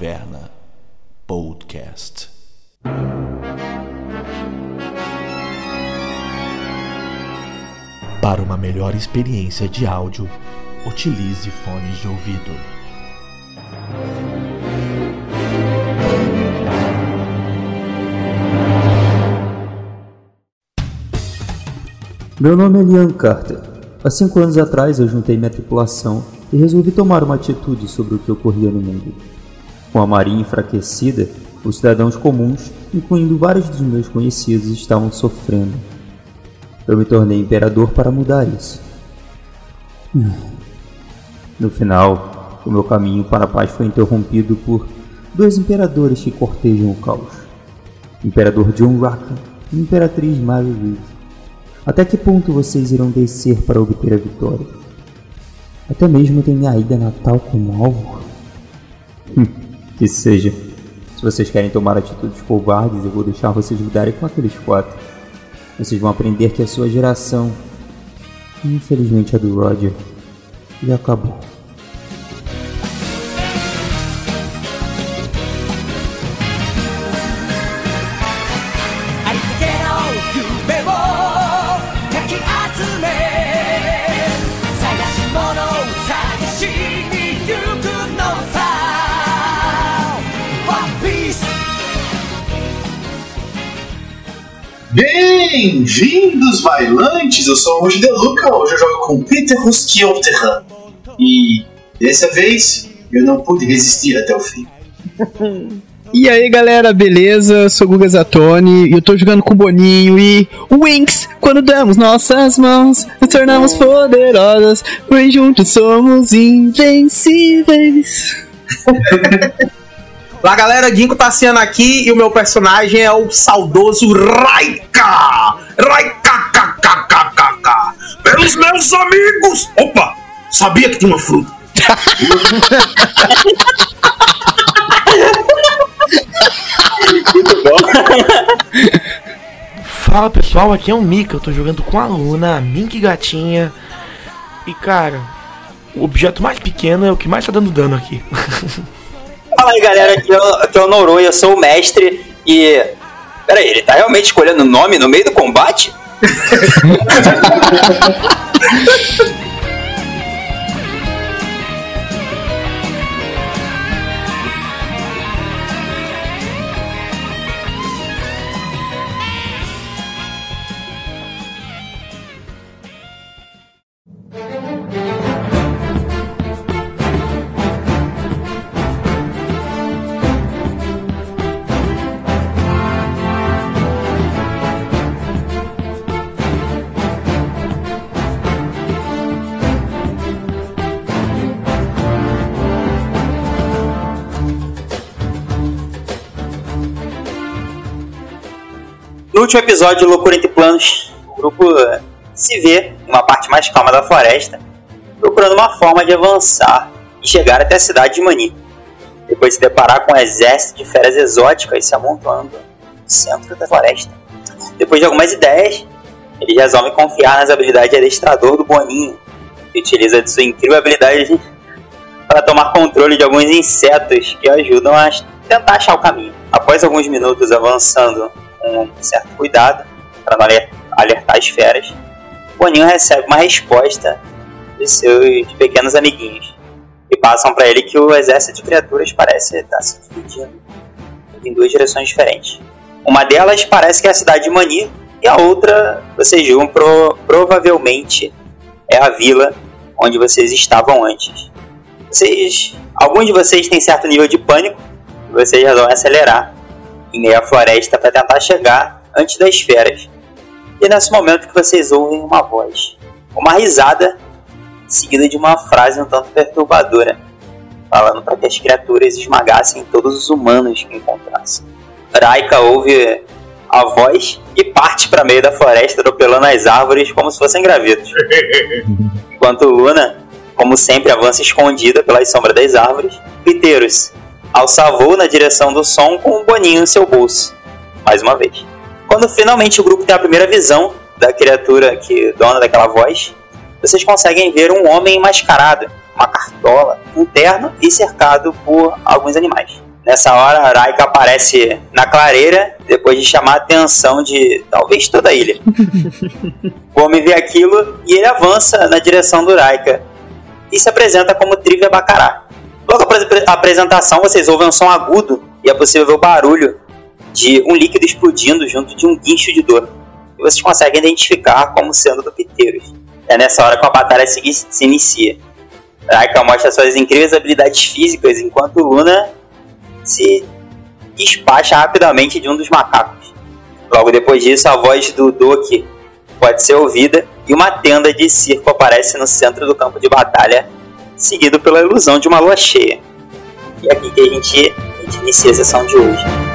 Taverna Podcast. Para uma melhor experiência de áudio, utilize fones de ouvido. Meu nome é Liam Carter. Há cinco anos atrás eu juntei minha tripulação e resolvi tomar uma atitude sobre o que ocorria no mundo. Com a marinha enfraquecida, os cidadãos comuns, incluindo vários dos meus conhecidos, estavam sofrendo. Eu me tornei imperador para mudar isso. No final, o meu caminho para a paz foi interrompido por dois imperadores que cortejam o caos. Imperador John Raka e imperatriz Mary Reed. Até que ponto vocês irão descer para obter a vitória? Até mesmo tem minha ida natal como alvo? Que seja. Se vocês querem tomar atitudes covardes, eu vou deixar vocês lidarem com aqueles quatro. Vocês vão aprender que a sua geração, infelizmente a do Roger, já acabou. Bem-vindos, bailantes! Eu sou o Rudy Deluca, hoje eu jogo com Peter Ruskilterra. E dessa vez eu não pude resistir até o fim. E aí galera, beleza? Eu sou o Guga Zatoni e eu tô jogando com o Boninho e Winx, quando damos nossas mãos, nos tornamos poderosas, pois juntos somos invencíveis. Lá galera, Dinko Tassiano aqui e o meu personagem é o saudoso Raika! Raika! KKKKK! Pelos meus amigos! Opa! Sabia que tinha uma fruta. Fala pessoal, aqui é o Mika, eu tô jogando com a Luna, a Mink Gatinha. E cara, o objeto mais pequeno é o que mais tá dando dano aqui. Fala aí galera, aqui é o, aqui é o Noronha, eu sou o mestre e. Peraí, ele tá realmente escolhendo nome no meio do combate? último episódio de Loucura Entre Planos, o grupo eh, se vê em uma parte mais calma da floresta, procurando uma forma de avançar e chegar até a cidade de Mani. Depois de se deparar com um exército de feras exóticas se amontoando no centro da floresta. Depois de algumas ideias, eles resolvem confiar nas habilidades de adestrador do Boninho, que utiliza de sua incrível habilidade para tomar controle de alguns insetos que ajudam a tentar achar o caminho. Após alguns minutos avançando com certo cuidado para não alertar as feras, Boninho recebe uma resposta de seus pequenos amiguinhos e passam para ele que o exército de criaturas parece estar se dividindo em duas direções diferentes. Uma delas parece que é a cidade de Mani e a outra, vocês julgam, pro, provavelmente é a vila onde vocês estavam antes. Vocês, alguns de vocês têm certo nível de pânico e vocês resolvem acelerar em meio à floresta para tentar chegar antes das feras. E é nesse momento que vocês ouvem uma voz, uma risada, seguida de uma frase um tanto perturbadora, falando para que as criaturas esmagassem todos os humanos que encontrassem. Raika ouve a voz e parte para meio da floresta, atropelando as árvores como se fossem gravetos. Enquanto Luna, como sempre, avança escondida pelas sombras das árvores, Piteiros alça voo na direção do som com um boninho em seu bolso, mais uma vez. Quando finalmente o grupo tem a primeira visão da criatura que dona daquela voz, vocês conseguem ver um homem mascarado, uma cartola, um terno e cercado por alguns animais. Nessa hora, Raika aparece na clareira, depois de chamar a atenção de talvez toda a ilha. o homem vê aquilo e ele avança na direção do Raika e se apresenta como Trivia Bacará. Logo após a apresentação, vocês ouvem um som agudo e é possível ver o barulho de um líquido explodindo junto de um guincho de dor. E vocês conseguem identificar como sendo do Piteiros. É nessa hora que a batalha se, se inicia. Raika mostra suas incríveis habilidades físicas, enquanto Luna se despacha rapidamente de um dos macacos. Logo depois disso, a voz do Doki pode ser ouvida e uma tenda de circo aparece no centro do campo de batalha, seguido pela ilusão de uma lua cheia. E é aqui que a gente, a gente inicia a sessão de hoje.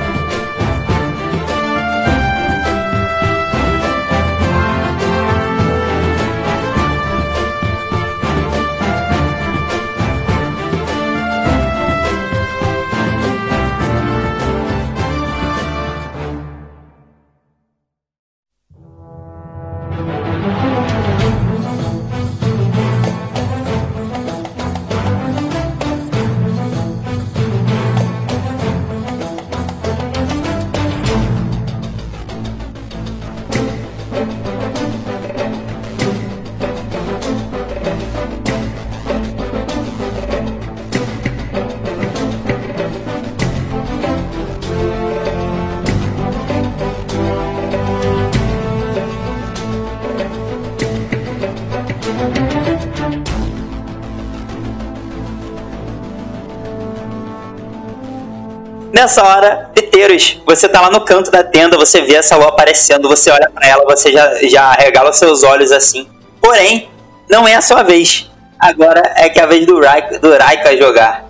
Nessa hora, Piteiros, você tá lá no canto da tenda, você vê essa lua aparecendo, você olha para ela, você já, já regala os seus olhos assim. Porém, não é a sua vez. Agora é que é a vez do Raika, do Raika jogar.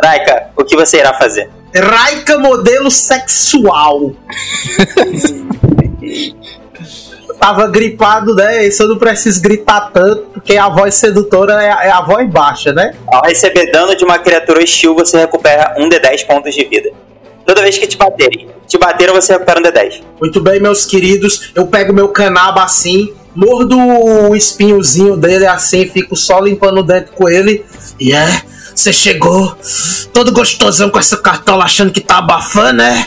Raika, o que você irá fazer? Raika modelo sexual. Tava gripado, né? Isso eu não preciso gritar tanto, porque a voz sedutora é a, é a voz baixa, né? Ao receber dano de uma criatura hostil, você recupera um de 10 pontos de vida. Toda vez que te baterem. Te bateram, você recupera um de 10. Muito bem, meus queridos. Eu pego meu canaba assim, mordo o espinhozinho dele assim, fico só limpando o dente com ele. E é, você chegou todo gostosão com essa cartola achando que tá abafando, né?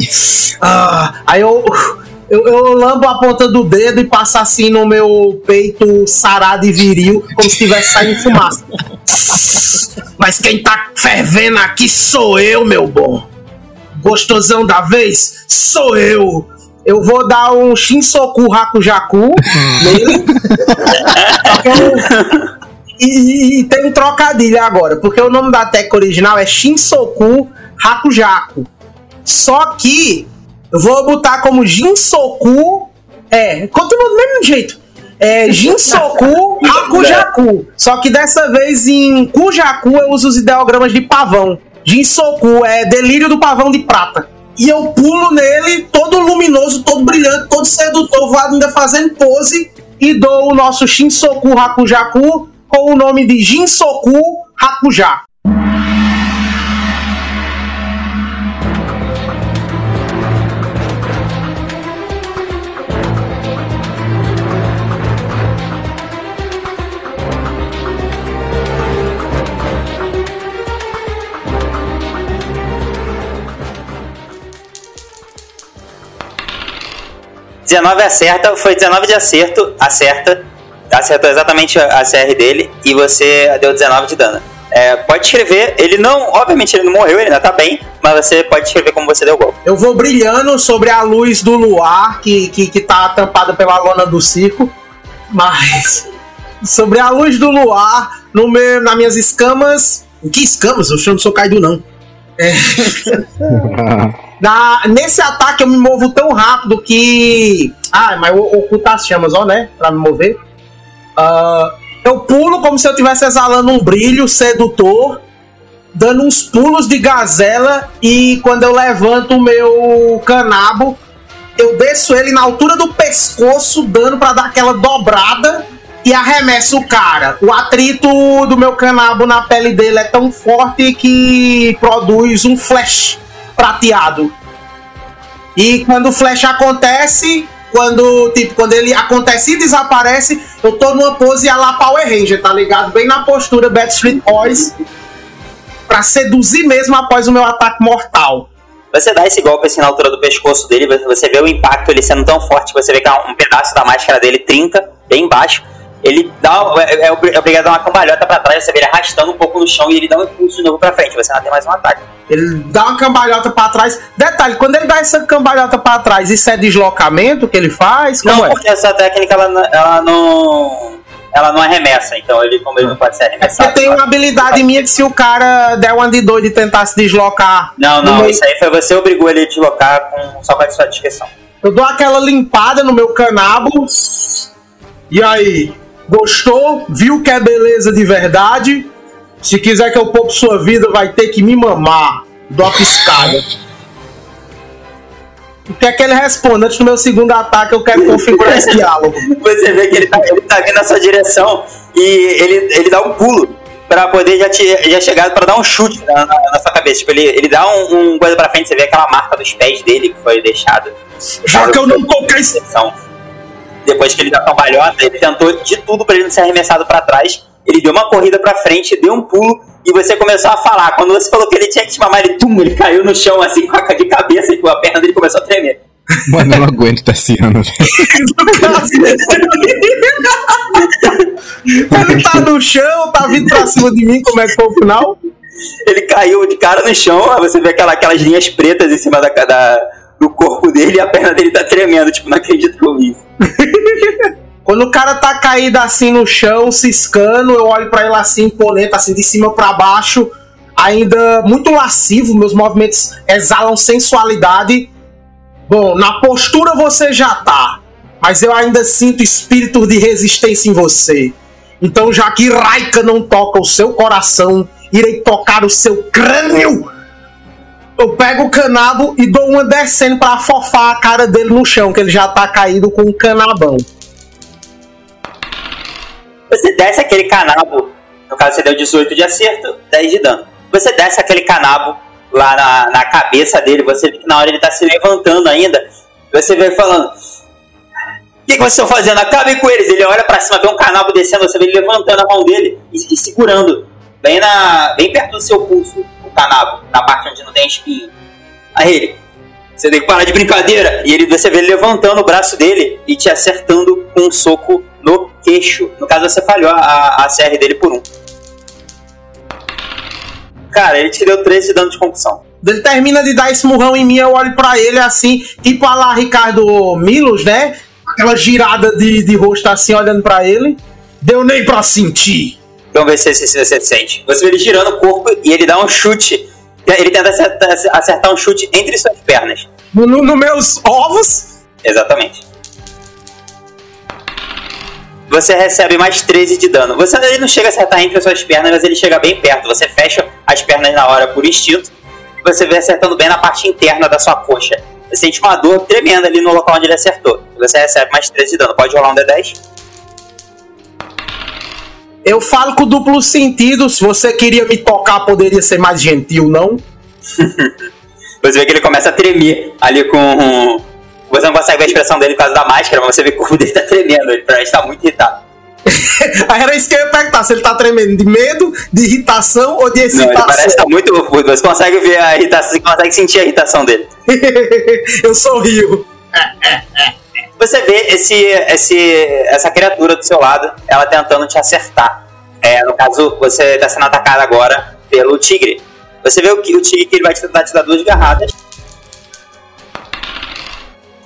Ah, aí eu, eu, eu lambo a ponta do dedo e passo assim no meu peito sarado e viril, como se estivesse saindo fumaça. Mas quem tá fervendo aqui sou eu, meu bom. Gostosão da vez sou eu. Eu vou dar um Shinsoku Hakujaku nele. Eu- e, e- e tem um trocadilho agora, porque o nome da técnica original é Shinsoku Hakujaku. Só que eu vou botar como Jinsoku. É, continua do mesmo jeito. É Jinsoku Hakujaku. Só que dessa vez em Kujaku eu uso os ideogramas de pavão. Jinsoku é delírio do pavão de prata. E eu pulo nele, todo luminoso, todo brilhante, todo sedutor, vou ainda fazendo pose e dou o nosso Shinsoku Hakujaku com o nome de Jinsoku Hakuja. 19 acerta, foi 19 de acerto, acerta, acertou exatamente a CR dele e você deu 19 de dano. É, pode escrever, ele não, obviamente ele não morreu, ele ainda tá bem, mas você pode escrever como você deu o golpe. Eu vou brilhando sobre a luz do luar que, que, que tá tampada pela lona do circo, mas sobre a luz do luar, no meu, nas minhas escamas. Que escamas? Eu não sou Kaido, não. É. Na- nesse ataque eu me movo tão rápido que. Ah, mas eu ocultar as chamas, ó, né? Pra me mover. Ah, eu pulo como se eu estivesse exalando um brilho sedutor, dando uns pulos de gazela, e quando eu levanto o meu canabo, eu desço ele na altura do pescoço, dando pra dar aquela dobrada e arremesso o cara. O atrito do meu canabo na pele dele é tão forte que produz um flash prateado. E quando o flash acontece, quando, tipo, quando ele acontece e desaparece, eu tô numa pose a lá Power Ranger, tá ligado? Bem na postura Backstreet Boys, pra seduzir mesmo após o meu ataque mortal. Você dá esse golpe assim na altura do pescoço dele, você vê o impacto ele sendo tão forte você vê que um pedaço da máscara dele trinca, bem baixo. Ele dá, é, é obrigado a dar uma cambalhota pra trás, você vê ele arrastando um pouco no chão e ele dá um impulso de novo pra frente, você não tem mais um ataque. Ele dá uma cambalhota pra trás. Detalhe, quando ele dá essa cambalhota pra trás, isso é deslocamento que ele faz? Como não, é? porque essa técnica ela, ela não. Ela não arremessa, então ele, como ele não pode ser É arremessado. porque tem uma habilidade minha que se o cara der uma de doido e tentar se deslocar. Não, não, meio- isso aí foi você obrigou ele a deslocar com, só com a sua descrição. Eu dou aquela limpada no meu canabo. E aí? Gostou? Viu que é beleza de verdade? Se quiser que eu poupe sua vida, vai ter que me mamar. Dou uma piscada. O que é que ele responde? Antes do meu segundo ataque, eu quero configurar esse diálogo. Você vê que ele tá, ele tá vindo na sua direção e ele, ele dá um pulo pra poder já, te, já chegar pra dar um chute na, na- na sua cabeça. Tipo, ele, ele dá um, um coisa pra frente, você vê aquela marca dos pés dele que foi deixada. Já que eu não toquei. Direção. Depois que ele dá cambalhota, ele tentou de tudo pra ele não ser arremessado pra trás. Ele deu uma corrida pra frente, deu um pulo e você começou a falar. Quando você falou que ele tinha que te mamar, ele, tum, ele caiu no chão assim com a de cabeça e a perna dele começou a tremer. Mano, eu não aguento Tassiano, velho. Ele tá no chão, tá vindo pra cima de mim, como é que foi o final? Ele caiu de cara no chão, aí você vê aquela, aquelas linhas pretas em cima da, da- do corpo dele e a perna dele tá tremendo. Tipo, não acredito que eu vi isso. Quando o cara tá caído assim no chão, ciscando, eu olho pra ele assim, imponente, assim, de cima pra baixo, ainda muito lascivo, meus movimentos exalam sensualidade. Bom, na postura você já tá, mas eu ainda sinto espírito de resistência em você. Então, já que Raika não toca o seu coração, irei tocar o seu crânio. Eu pego o canabo e dou uma descendo pra afofar a cara dele no chão, que ele já tá caído com um canabão. Você desce aquele canabo, no caso você deu 18 de acerto, 10 de dano. Você desce aquele canabo lá na, na cabeça dele, você vê que na hora ele tá se levantando ainda, você vê falando. O que, que vocês estão fazendo? Acabem com eles. Ele olha pra cima, vê um canabo descendo, você vê ele levantando a mão dele e, e segurando, bem, na, bem perto do seu pulso, o canabo, na parte onde não tem espinho. Aí ele, você tem que parar de brincadeira. E ele, você vê ele levantando o braço dele e te acertando com um soco no queixo. No caso, você falhou a, a CR dele por um. Cara, ele te deu 13 de dano de concussão. Ele termina de dar esse murrão em mim, eu olho pra ele assim, tipo a lá Ricardo Milos, né? Aquela girada de, de rosto assim, olhando pra ele. Deu nem pra sentir. Vamos ver se, se, se você sente. Você vê ele girando o corpo e ele dá um chute. Ele tenta acertar, acertar um chute entre suas pernas. No, no- meus ovos, Exatamente. Você recebe mais 13 de dano. Você ele não chega a acertar entre as suas pernas, mas ele chega bem perto. Você fecha as pernas na hora por instinto. Você vê acertando bem na parte interna da sua coxa. Você sente uma dor tremenda ali no local onde ele acertou. Você recebe mais 13 de dano. Pode rolar um D10? Eu falo com duplo sentido. Se você queria me tocar, poderia ser mais gentil, não? Você vê que ele começa a tremer ali com. um- Você não consegue ver a expressão dele por causa da máscara, mas você vê que o corpo dele tá tremendo. Ele parece estar muito irritado. Aí era isso que eu ia perguntar: se ele tá tremendo de medo, de irritação ou de Não, ele excitação? parece estar muito. Você consegue ver a irritação, você consegue sentir a irritação dele. eu sorrio. Você vê esse, esse, essa criatura do seu lado, ela tentando te acertar. É, no caso, você está sendo atacado agora pelo tigre. Você vê o, o tigre que ele vai te tentar te dar duas garradas.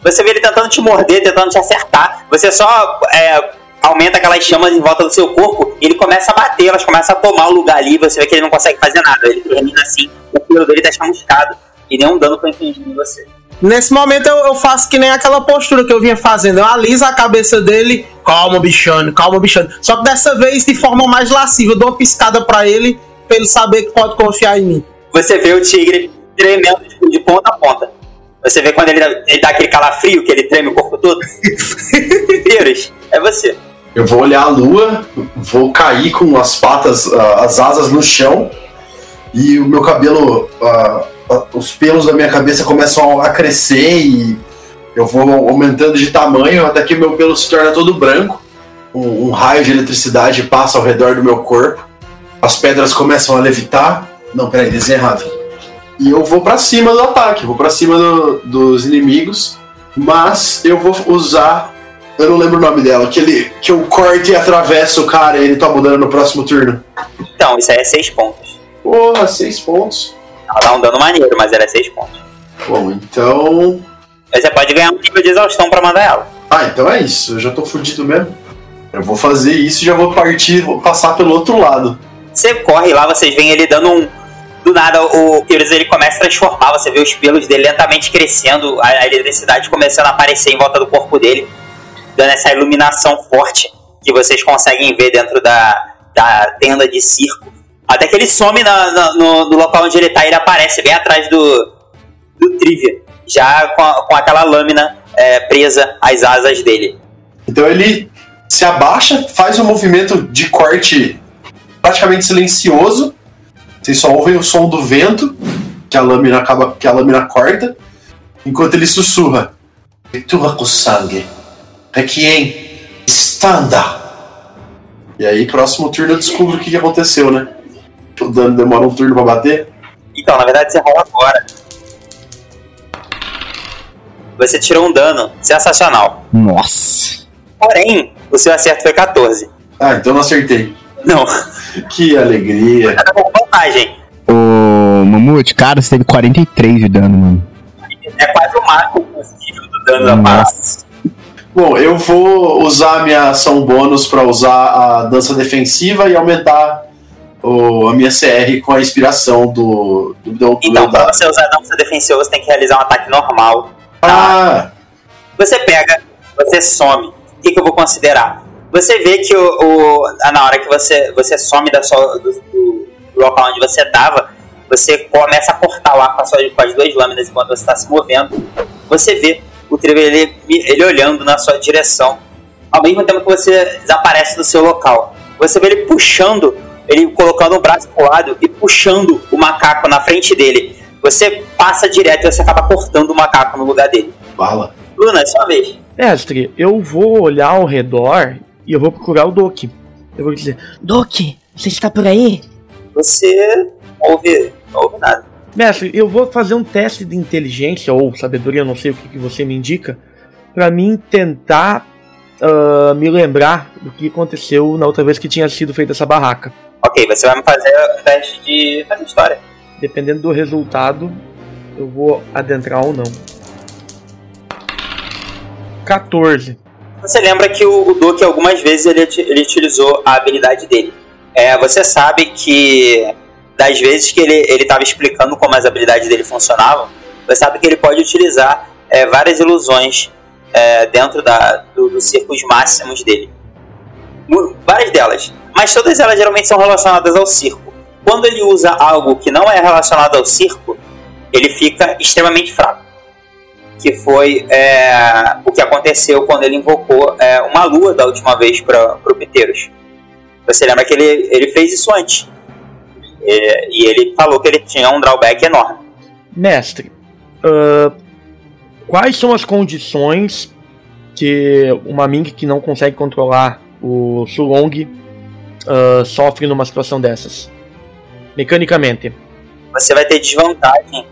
Você vê ele tentando te morder, tentando te acertar. Você só é, aumenta aquelas chamas em volta do seu corpo e ele começa a bater, elas começam a tomar o lugar ali. Você vê que ele não consegue fazer nada. Ele termina assim, o pelo dele tá chamuscado e nenhum dano foi infligido em você. Nesse momento eu, eu faço que nem aquela postura que eu vinha fazendo. Eu aliso a cabeça dele. Calma, bichano, calma, bichano. Só que dessa vez de forma mais lasciva. Eu dou uma piscada pra ele, pra ele saber que pode confiar em mim. você vê o tigre tremendo tipo, de ponta a ponta. Você vê quando ele, dá- ele dá aquele calafrio, que ele treme o corpo todo. Pires, é você. Eu vou olhar a lua, vou cair com as patas, ah, as asas no chão e o meu cabelo, ah, os pelos da minha cabeça começam a crescer e Eu vou aumentando de tamanho até que meu pelo se torna todo branco. Um, um raio de eletricidade passa ao redor do meu corpo. As pedras começam a levitar. Não, peraí, desenho errado. E eu vou pra cima do ataque, vou pra cima do- dos inimigos. Mas eu vou usar. Eu não lembro o nome dela. Aquele que eu corto e atravesso o cara e ele toma dano no próximo turno. Então, isso aí é 6 pontos. Porra, seis pontos. Ela dá um dano maneiro, mas ela é 6 pontos. Bom, então. Mas você pode ganhar um nível de exaustão pra mandar ela. Ah, então é isso. Eu já tô fudido mesmo. Eu vou fazer isso e já vou partir, vou passar pelo outro lado. Você corre lá, vocês veem ele dando um. Do nada, o Kyrus ele começa a transformar, você vê os pelos dele lentamente crescendo, a a eletricidade começando a aparecer em volta do corpo dele, dando essa iluminação forte que vocês conseguem ver dentro da, da tenda de circo. Até que ele some na- na- no, no local onde ele tá, ele aparece bem atrás do, do Trivia, já com, a- com aquela lâmina é, presa às asas dele. Então ele se abaixa, faz um movimento de corte praticamente silencioso. Vocês só ouvem o som do vento, que a lâmina acaba, que a lâmina corta, enquanto ele sussurra. Leitura com sangue. Requiem. Standa. E aí, próximo turno eu descubro o que aconteceu, né? O dano demora um turno pra bater. Então, na verdade, você rola agora. Você tirou um dano sensacional. Nossa. Porém, o seu acerto foi 14. Ah, então eu não acertei. Não, Que alegria. tá com vantagem. Ô, Mamute, cara, você teve 43 de dano, mano. É quase o máximo possível do dano da parada. Nossa. Bom, eu vou usar a minha ação bônus pra usar a dança defensiva e aumentar o- a minha CR com a inspiração do, do, do, Então, dado. você usar a dança defensiva, você tem que realizar um ataque normal. Ah, Você pega, você some. O que, que eu vou considerar? Você vê que o, o- ah, na hora que você, você some da sua, do, do local onde você estava, você começa a cortar o ar com, a sua- com as duas lâminas enquanto você está se movendo. Você vê o Trevor ele, ele olhando na sua direção, ao mesmo tempo que você desaparece do seu local. Você vê ele puxando, ele colocando o braço pro lado e puxando o macaco na frente dele. Você passa direto e você acaba cortando o macaco no lugar dele. bala. Luna, é sua vez. Mestre, eu vou olhar ao redor e eu vou procurar o Doki. Eu vou dizer, Doki, você está por aí? Você não ouve, não ouve nada. mestre, eu vou fazer um teste de inteligência ou sabedoria, não sei o que, que você me indica, pra mim tentar ah, me lembrar do que aconteceu na outra vez que tinha sido feita essa barraca. Ok, você vai me fazer um teste de fazer história. Dependendo do resultado, eu vou adentrar ou não. 14. Você lembra que o, o Duke algumas vezes ele, ele utilizou a habilidade dele. É, você sabe que das vezes que ele ele estava explicando como as habilidades dele funcionavam, você sabe que ele pode utilizar é, várias ilusões é, dentro da, do, dos círculos máximos dele. Várias delas. Mas todas elas geralmente são relacionadas ao circo. Quando ele usa algo que não é relacionado ao circo, ele fica extremamente fraco. Que foi é, o que aconteceu quando ele invocou é, uma lua da última vez para o Piteiros. Você lembra que ele, ele fez isso antes. É, e ele falou que ele tinha um drawback enorme. Mestre, ah, quais são as condições que uma Ming que não consegue controlar o Sulong ah, sofre numa situação dessas? Mecanicamente. Você vai ter desvantagem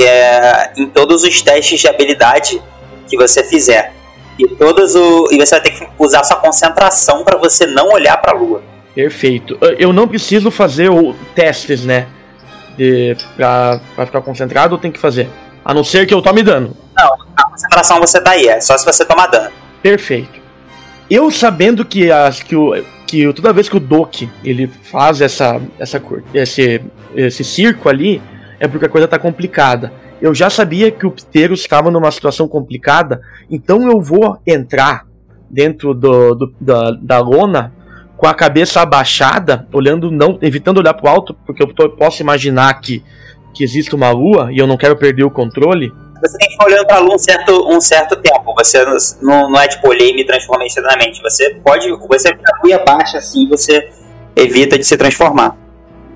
é, em todos os testes de habilidade que você fizer. E, todos o, e você vai ter que usar sua concentração para você não olhar para a lua. Perfeito. Ah, Eu não preciso fazer o testes, né? De, pra, pra ficar concentrado, eu tenho que fazer. A não ser que eu tome dano. A concentração você tá aí, é só se você tomar dano. Perfeito. Eu sabendo que, as, que, o, que toda vez que o Doki ele faz essa, essa esse, esse circo ali, é porque a coisa tá complicada. Eu já sabia que o Pteros estava numa situação complicada, então eu vou entrar dentro do, do- da, da lona com a cabeça abaixada, olhando não, evitando olhar pro alto, porque eu tô- posso imaginar que, que existe uma lua e eu não quero perder o controle. Você tem que ficar olhando pra lua um certo, um certo tempo. Você não, não é tipo olhei e me transformei instantaneamente. Você pode. Você fica baixa assim você evita de se transformar.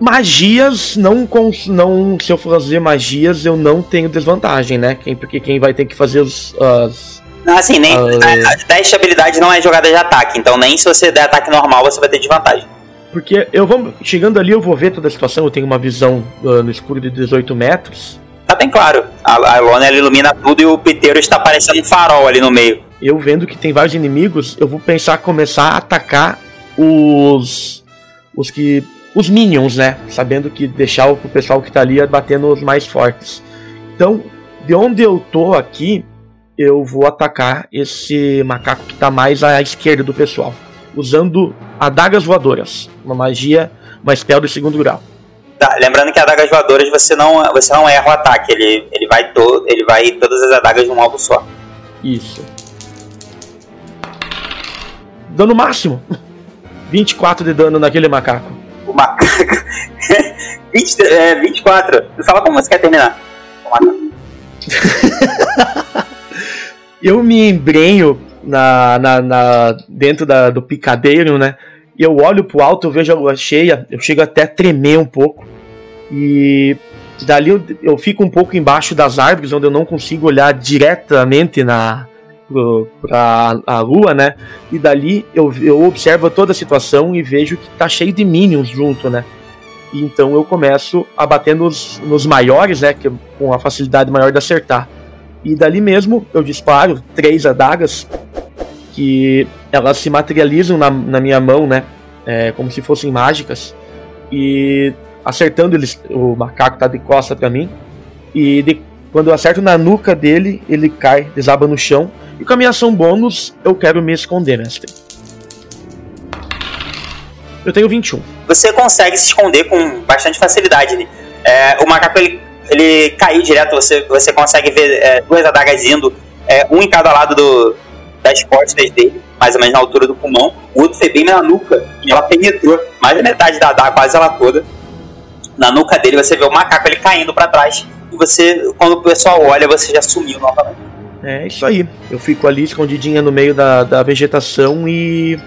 Magias, não, cons- não. Se eu for fazer magias, eu não tenho desvantagem, né? Quem, porque quem vai ter que fazer os. as- assim, nem. Ah. a- Teste de habilidade não é jogada de ataque, então nem se você der ataque normal você vai ter desvantagem. Porque eu vou. Chegando ali, eu vou ver toda a situação. Eu tenho uma visão ah, no escuro de 18 metros. Tá bem claro. A, a lona ilumina tudo e o piteiro está parecendo um farol ali no meio. Eu vendo que tem vários inimigos, eu vou pensar começar a atacar os. Os que. Os minions, né? Sabendo que deixar o pessoal que tá ali bater nos mais fortes. Então, de onde eu tô aqui, eu vou atacar esse macaco que tá mais à esquerda do pessoal. Usando adagas voadoras. Uma magia, uma spell do segundo grau. Lembrando que adagas voadoras você não, você não erra o ataque, ele, ele vai todo, ele vai todas as adagas num alvo só. Isso. Dano máximo. 24 de dano naquele macaco. O macaco. 20, é, 24. Fala como você quer terminar. Eu me embrenho na, na, na- dentro da- do picadeiro, né? E eu olho pro alto, eu vejo a lua cheia, eu chego até a tremer um pouco. E dali eu, eu fico um pouco embaixo das árvores, onde eu não consigo olhar diretamente na pra a lua, né? E dali eu, eu observo toda a situação e vejo que tá cheio de minions junto, né? E então eu começo a bater nos, nos maiores, né? Que, com a facilidade maior de acertar. E dali mesmo eu disparo três adagas que elas se materializam na, na minha mão, né? É, como se fossem mágicas. E acertando eles, o macaco tá de costa pra mim. E de- quando eu acerto na nuca dele, ele cai, desaba no chão. E com a minha ação bônus, eu quero me esconder, mestre. Eu tenho 21. Você consegue se esconder com bastante facilidade. ali. É, o macaco ele, ele caiu direto, você, você consegue ver é, duas adagas indo, é, um em cada lado do, das costas dele, mais ou menos na altura do pulmão. O outro foi bem na nuca, e ela penetrou mais da metade da adaga, quase ela toda. Na nuca dele você vê o macaco ele caindo pra trás. E você, quando o pessoal olha, você já sumiu novamente. É isso aí. Eu fico ali escondidinha no meio da, da vegetação e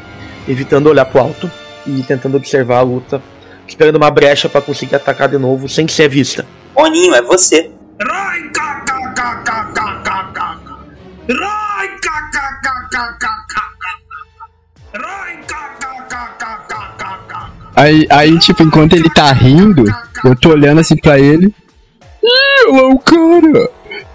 evitando olhar pro alto e tentando observar a luta, esperando uma brecha pra conseguir atacar de novo sem ser vista. Boninho, é você. Rai, ca, ca, ca, ca, ca, ca, ca. Rai, Aí, aí, tipo, enquanto ele tá rindo, eu tô olhando assim pra ele. Ih, lá o cara.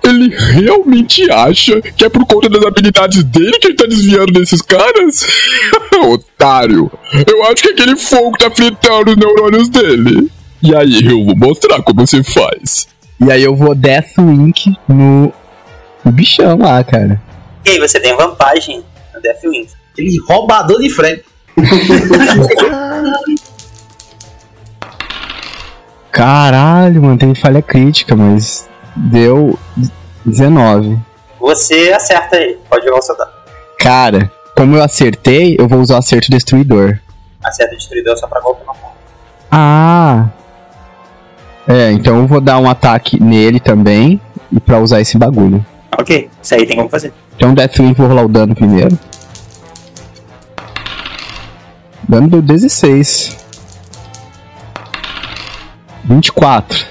Ele realmente acha que é por conta das habilidades dele que ele tá desviando desses caras? Otário. Eu acho que aquele fogo tá fritando os neurônios dele. E aí, eu vou mostrar como você faz. E aí eu vou Death Wink no, no bichão lá, cara. E aí você tem vantagem no Death Wing. Aquele roubador de frente. Caralho, mano, tem falha crítica, mas deu 19. Você acerta ele, pode jogar o seu dano. Cara, como eu acertei, eu vou usar o acerto destruidor. Acerta o destruidor só pra golpe normal. Ah! É, então eu vou dar um ataque nele também e pra usar esse bagulho. Ok, isso aí tem como fazer. Então Deathwing vou rolar o dano primeiro. Dano deu 16. 24.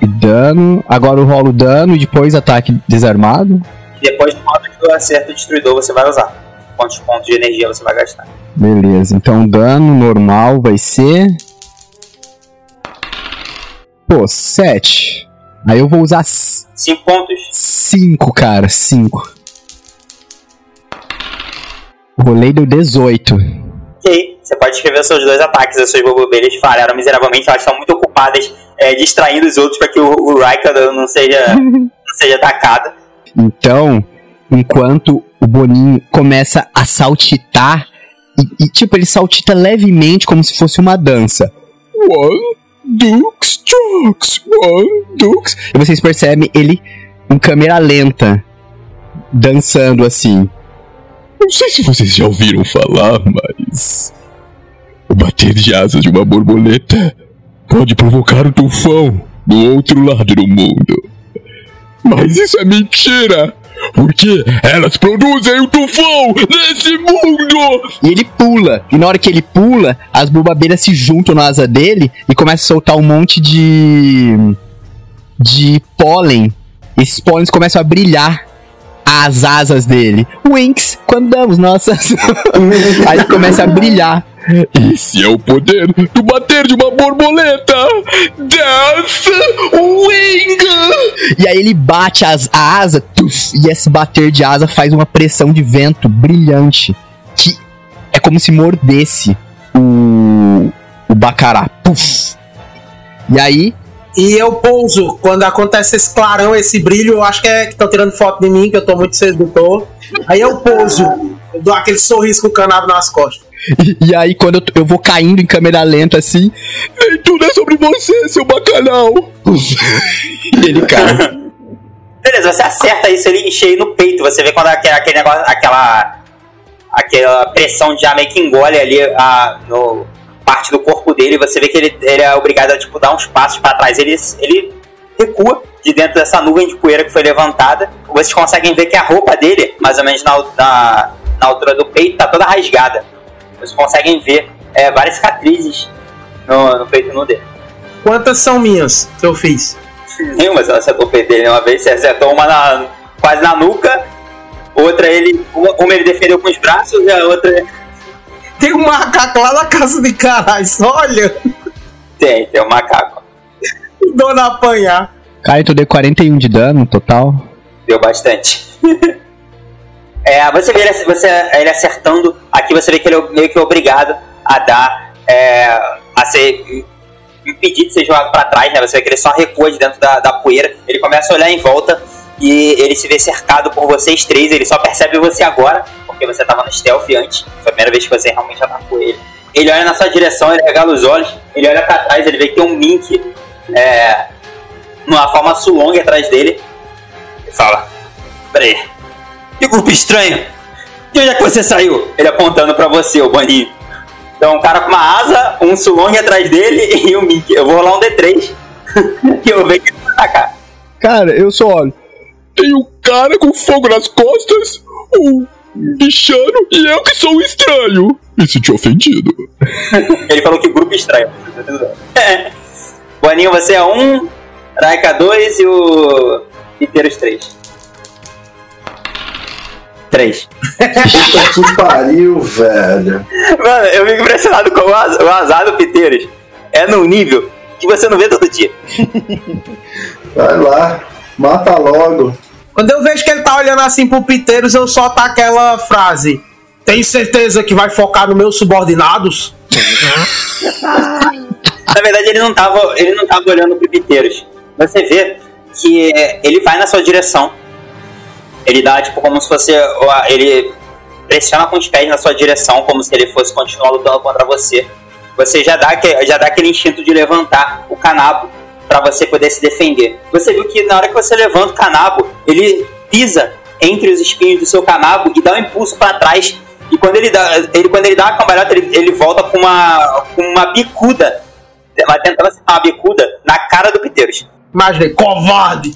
E dano. Agora eu rolo dano e depois ataque desarmado. E depois do modo que eu acerto o destruidor, você vai usar. Quantos pontos de energia você vai gastar? Beleza, então dano normal vai ser. Pô, 7. Aí eu vou usar 5 pontos? 5, cara, 5. Rolei deu 18. Ok, você pode escrever os seus dois ataques. As suas bobobeiras falharam miseravelmente. Elas estão muito ocupadas é, distraindo os outros para que o, o Raika não seja, não seja atacado. Então, enquanto o Boninho começa a saltitar, e, e, tipo, ele saltita levemente como se fosse uma dança. One, Dux, Jux, One, Dux. E vocês percebem ele em câmera lenta, dançando assim. Não sei se vocês já ouviram falar, mas. O bater de asas de uma borboleta pode provocar um tufão do outro lado do mundo. Mas isso é mentira! Porque elas produzem o tufão nesse mundo! E ele pula. E na hora que ele pula, as bubabeiras se juntam na asa dele e começam a soltar um monte de. de pólen. Esses pólens começam a brilhar as asas dele. Winx, quando damos nossas. Aí ele começa a brilhar. Esse é o poder do bater de uma borboleta! Death Wing! E aí ele bate as, a asa, tuf, e esse bater de asa faz uma pressão de vento brilhante. Que é como se mordesse o, o bacará. Puf. E aí, E eu pouso. Quando acontece esse clarão, esse brilho, eu acho que é que estão tirando foto de mim, que eu tô muito sedutor. Aí eu pouso. Eu dou aquele sorriso com o canado nas costas. e, e aí quando eu, eu vou caindo em câmera lenta assim, Nem tudo é sobre você, seu bacalhau! ele cai. Beleza, você acerta isso em cheio no peito. Você vê quando aquele, aquele negócio, aquela. aquela pressão já meio que engole ali a, no parte do corpo dele. Você vê que ele, ele é obrigado a tipo, dar uns passos para trás. Ele, ele recua de dentro dessa nuvem de poeira que foi levantada. Vocês conseguem ver que a roupa dele, mais ou menos na, na, na altura do peito, tá toda rasgada. Vocês conseguem ver é, várias cicatrizes no, no peito nu dele. Quantas são minhas que eu fiz? Nenhuma, você acertou o peito dele uma vez, você acertou uma na- quase na nuca, outra ele. Uma, uma ele defendeu com os braços e a outra. Tem um macaco lá na casa de caralho. Olha, Tem, tem um macaco. dona apanhar. Cara, então dei 41 de dano total. Deu bastante. é, você vê ele, você, ele acertando, aqui você vê que ele é meio que obrigado a dar. é, a ser impedido de ser jogado pra trás, né? Você vê que ele só recua de dentro da, da poeira. Ele começa a olhar em volta e ele se vê cercado por vocês três. Ele só percebe você agora, porque você tava no stealth antes. Foi a primeira vez que você realmente atacou ele. Ele olha na sua direção, ele regala os olhos, ele olha pra trás, ele vê que tem um Mink é, numa forma Sulong atrás dele. E fala: Peraí, que grupo estranho! De onde é que você saiu? Ele apontando pra você, o Boninho. Então, um cara com uma asa, um Sulong atrás dele e um Mink. Eu vou rolar um D3 que eu vejo que ele vai atacar. Cara, eu só olho. Tem um cara com fogo nas costas, um bichano e eu que sou o estranho. Me senti ofendido. Ele falou que grupo estranho. Boninho, você é um, Raika dois e o Piteiros três. Três. Puta que pariu, velho. Mano, eu fico impressionado com o az- o azar do Piteiros. É num nível que você não vê todo dia. Vai lá, mata logo. Quando eu vejo que ele tá olhando assim pro Piteiros, eu solto aquela frase. Tem certeza que vai focar nos meus subordinados? Na verdade, ele não tava, ele não tava olhando pro Piteiros. Você vê que é, ele vai na sua direção. Ele dá, tipo, como se fosse. Ele pressiona com os pés na sua direção, como se ele fosse continuar lutando contra você. Você já dá, já dá aquele instinto de levantar o canabo para você poder se defender. Você viu que na hora que você levanta o canabo, ele pisa entre os espinhos do seu canabo e dá um impulso para trás. E quando ele dá, ele, quando ele dá uma cambalhota, ele, ele volta com uma, com uma bicuda vai tentando acertar uma bicuda na cara do Piteiros. Imaginei, covarde!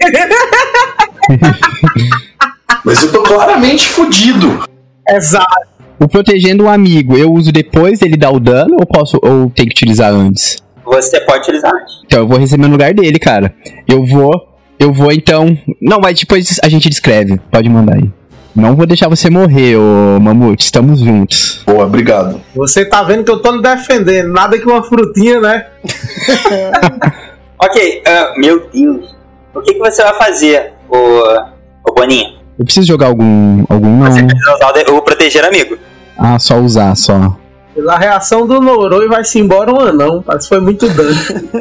Mas eu tô claramente fudido. Exato. O protegendo um amigo, eu uso depois dele dar o dano ou posso ou tem que utilizar antes? Você pode utilizar antes. Então eu vou receber no lugar dele, cara. Eu vou, eu vou então. Não, mas depois a gente descreve. Pode mandar aí. Não vou deixar você morrer, ô Mamute. Estamos juntos. Boa, obrigado. Você tá vendo que eu tô me defendendo. Nada que uma frutinha, né? Ok, ah, meu Deus. O que, que você vai fazer, o, o Boninho? Eu preciso jogar algum, algum Você não. precisa usar o, proteger amigo. Ah, só usar, só. Pela reação do Noroi vai-se embora um anão. Parece que foi muito dano.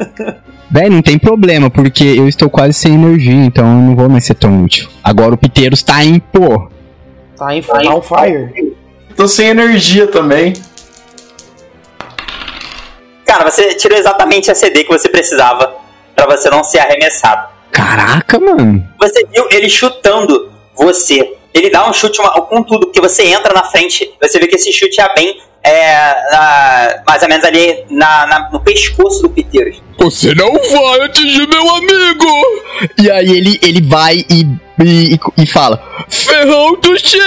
Véi, não tem problema, porque eu estou quase sem energia, então eu não vou mais ser tão útil. Agora o Piteiros tá em, pô. Tá em tá fire. Tô sem energia também. Cara, você tirou exatamente a CD que você precisava pra você não ser arremessado. Caraca, mano. Você viu ele chutando você. Ele dá um chute uma- com tudo, porque você entra na frente, você vê que esse chute é bem, é, na- mais ou menos ali na- na- no pescoço do Piteiros. Você não vai atingir meu amigo! E aí ele, ele vai e, e, e fala: Ferrão do Che!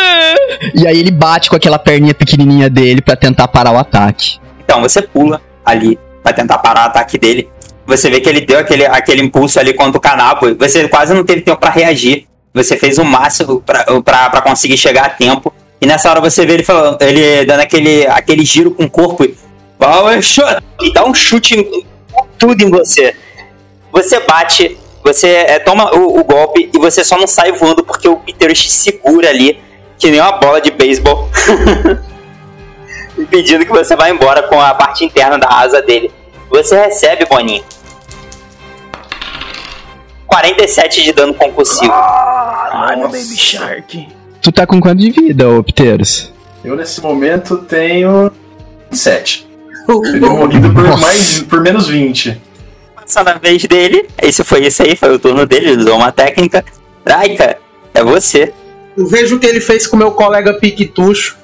E aí ele bate com aquela perninha pequenininha dele pra tentar parar o ataque. Então você pula ali pra tentar parar o ataque dele. Você vê que ele deu aquele, aquele impulso ali contra o Canabo. Você quase não teve tempo pra reagir. Você fez o máximo pra conseguir chegar a tempo. E nessa hora você vê ele falando, ele dando aquele, aquele giro com o corpo e. E dá um chute em tudo em você. Você bate, você é, toma o, o, golpe e você só não sai voando porque o Peter te segura ali, que nem uma bola de beisebol. impedindo que você vá embora com a parte interna da asa dele. Você recebe, Boninho. 47 de dano concussivo. Meu Baby Shark. Tu tá com quanto de vida, ô Pteiros? Eu nesse momento tenho 7. Teria morrido por, mais, por menos 20. Passando a vez dele, esse foi isso aí, foi o turno dele, ele usou uma técnica. Raika, é você. Eu vejo o que ele fez com meu colega Piquetucho.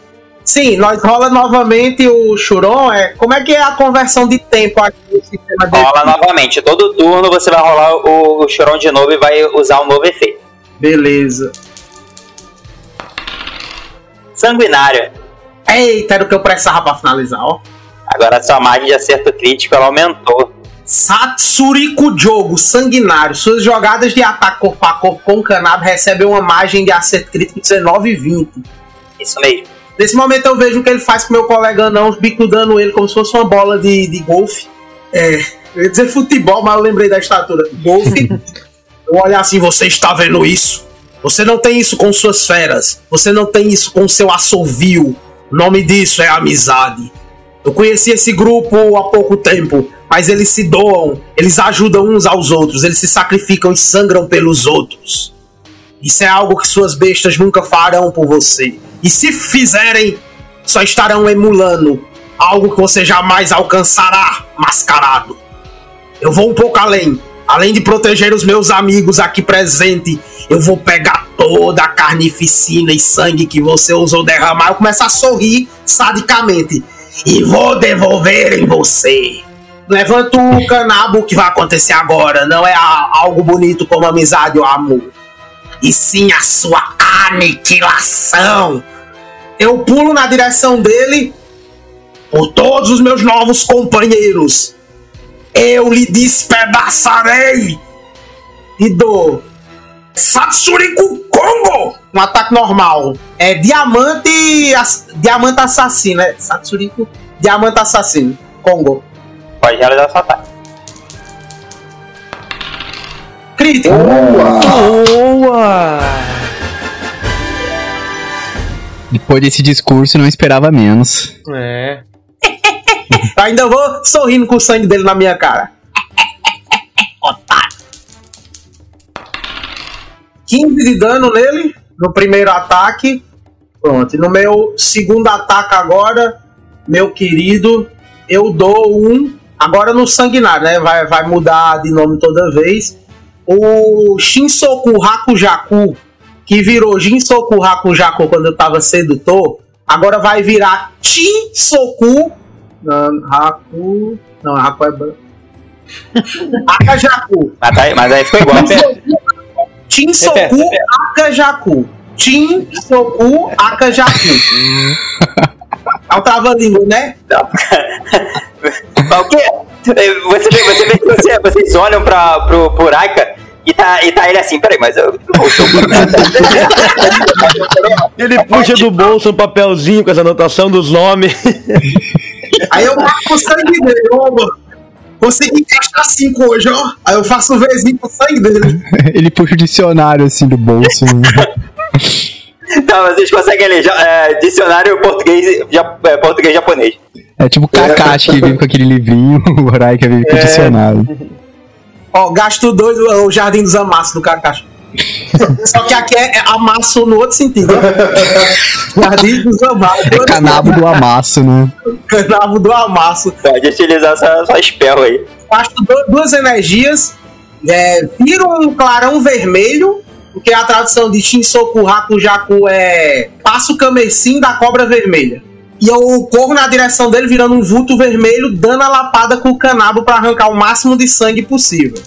Sim, nós rola novamente o Churon. É, como é que é a conversão de tempo aqui no sistema dele? Rola novamente. Todo turno você vai rolar o, o Churon de novo e vai usar um novo efeito. Beleza. Sanguinária. Eita, era o que eu precisava pra finalizar, ó. Agora sua margem de acerto crítico ela aumentou. Satsuriko Jogo, sanguinário. Suas jogadas de ataque corpo a corpo com canado recebem uma margem de acerto crítico de 19 e 20. Isso mesmo. Nesse momento eu vejo o que ele faz com meu colega não, bicudando ele como se fosse uma bola de, de golfe. É, eu ia dizer futebol, mas eu lembrei da estatura. Golfe. eu olho assim, você está vendo isso? Você não tem isso com suas feras. Você não tem isso com seu assovio. O nome disso é amizade. Eu conheci esse grupo há pouco tempo, mas eles se doam, eles ajudam uns aos outros, eles se sacrificam e sangram pelos outros. Isso é algo que suas bestas nunca farão por você. E se fizerem, só estarão emulando algo que você jamais alcançará mascarado. Eu vou um pouco além. Além de proteger os meus amigos aqui presentes, eu vou pegar toda a carnificina e sangue que você usou derramar. Eu começo a sorrir sadicamente. E vou devolver em você. Levanta o canabo que vai acontecer agora. Não é algo bonito como amizade ou amor. E sim a sua aniquilação. Eu pulo na direção dele por todos os meus novos companheiros. Eu lhe despedaçarei e dou Satsuriku Kongo! Um ataque normal. É diamante. Ass, diamante assassino, né? Satsuriku. Diamante assassino. Kongo. Pode realizar seu ataque. Crítico. Boa! Depois desse discurso, não esperava menos. É. Ainda vou sorrindo com o sangue dele na minha cara. Otário. 15 de dano nele no primeiro ataque. Pronto. E no meu segundo ataque agora, meu querido, eu dou um. Agora no sanguinário, né? Vai, vai mudar de nome toda vez. O Shinsoku Hakujaku, que virou Jinsoku Hakujaku quando eu tava sedutor, agora vai virar Chinsoku não, Haku. Não, Haku é branco. Akajaku. Mas, tá, mas aí ficou igual. Chinsoku Akajaku. Chinsoku Akajaku. É o trava-língua, né? Mas o quê? Você vê, você vê que você, vocês olham pra, pro, pro Raika e tá, e tá ele assim, peraí, mas eu. Ele puxa do bolso um papelzinho com essa anotação dos nomes. Aí eu mato o sangue dele, ó, mano. Consegui gastar 5 hoje, ó. Aí eu faço um vezinho com o sangue dele. Ele puxa o dicionário assim do bolso. Tá, vocês conseguem ler é, dicionário português, ja, é, português japonês. É tipo o Kakashi que vive com aquele livrinho, o Raika vive com o É. dicionário. Ó, gasto dois o Jardim dos Amassos do Kakashi. Só que aqui é, é amasso no outro sentido. ó. Jardim dos Amassos. É canabo do amasso, né? Canabo do Amasso. Pode utilizar essa, essa spell aí. Gasto du- duas energias. É, viro um clarão vermelho. Porque a tradução de Shinsoku Hakujaku é Passo Kamesin da Cobra Vermelha. E eu corro na direção dele, virando um vulto vermelho, dando a lapada com o canabo pra arrancar o máximo de sangue possível.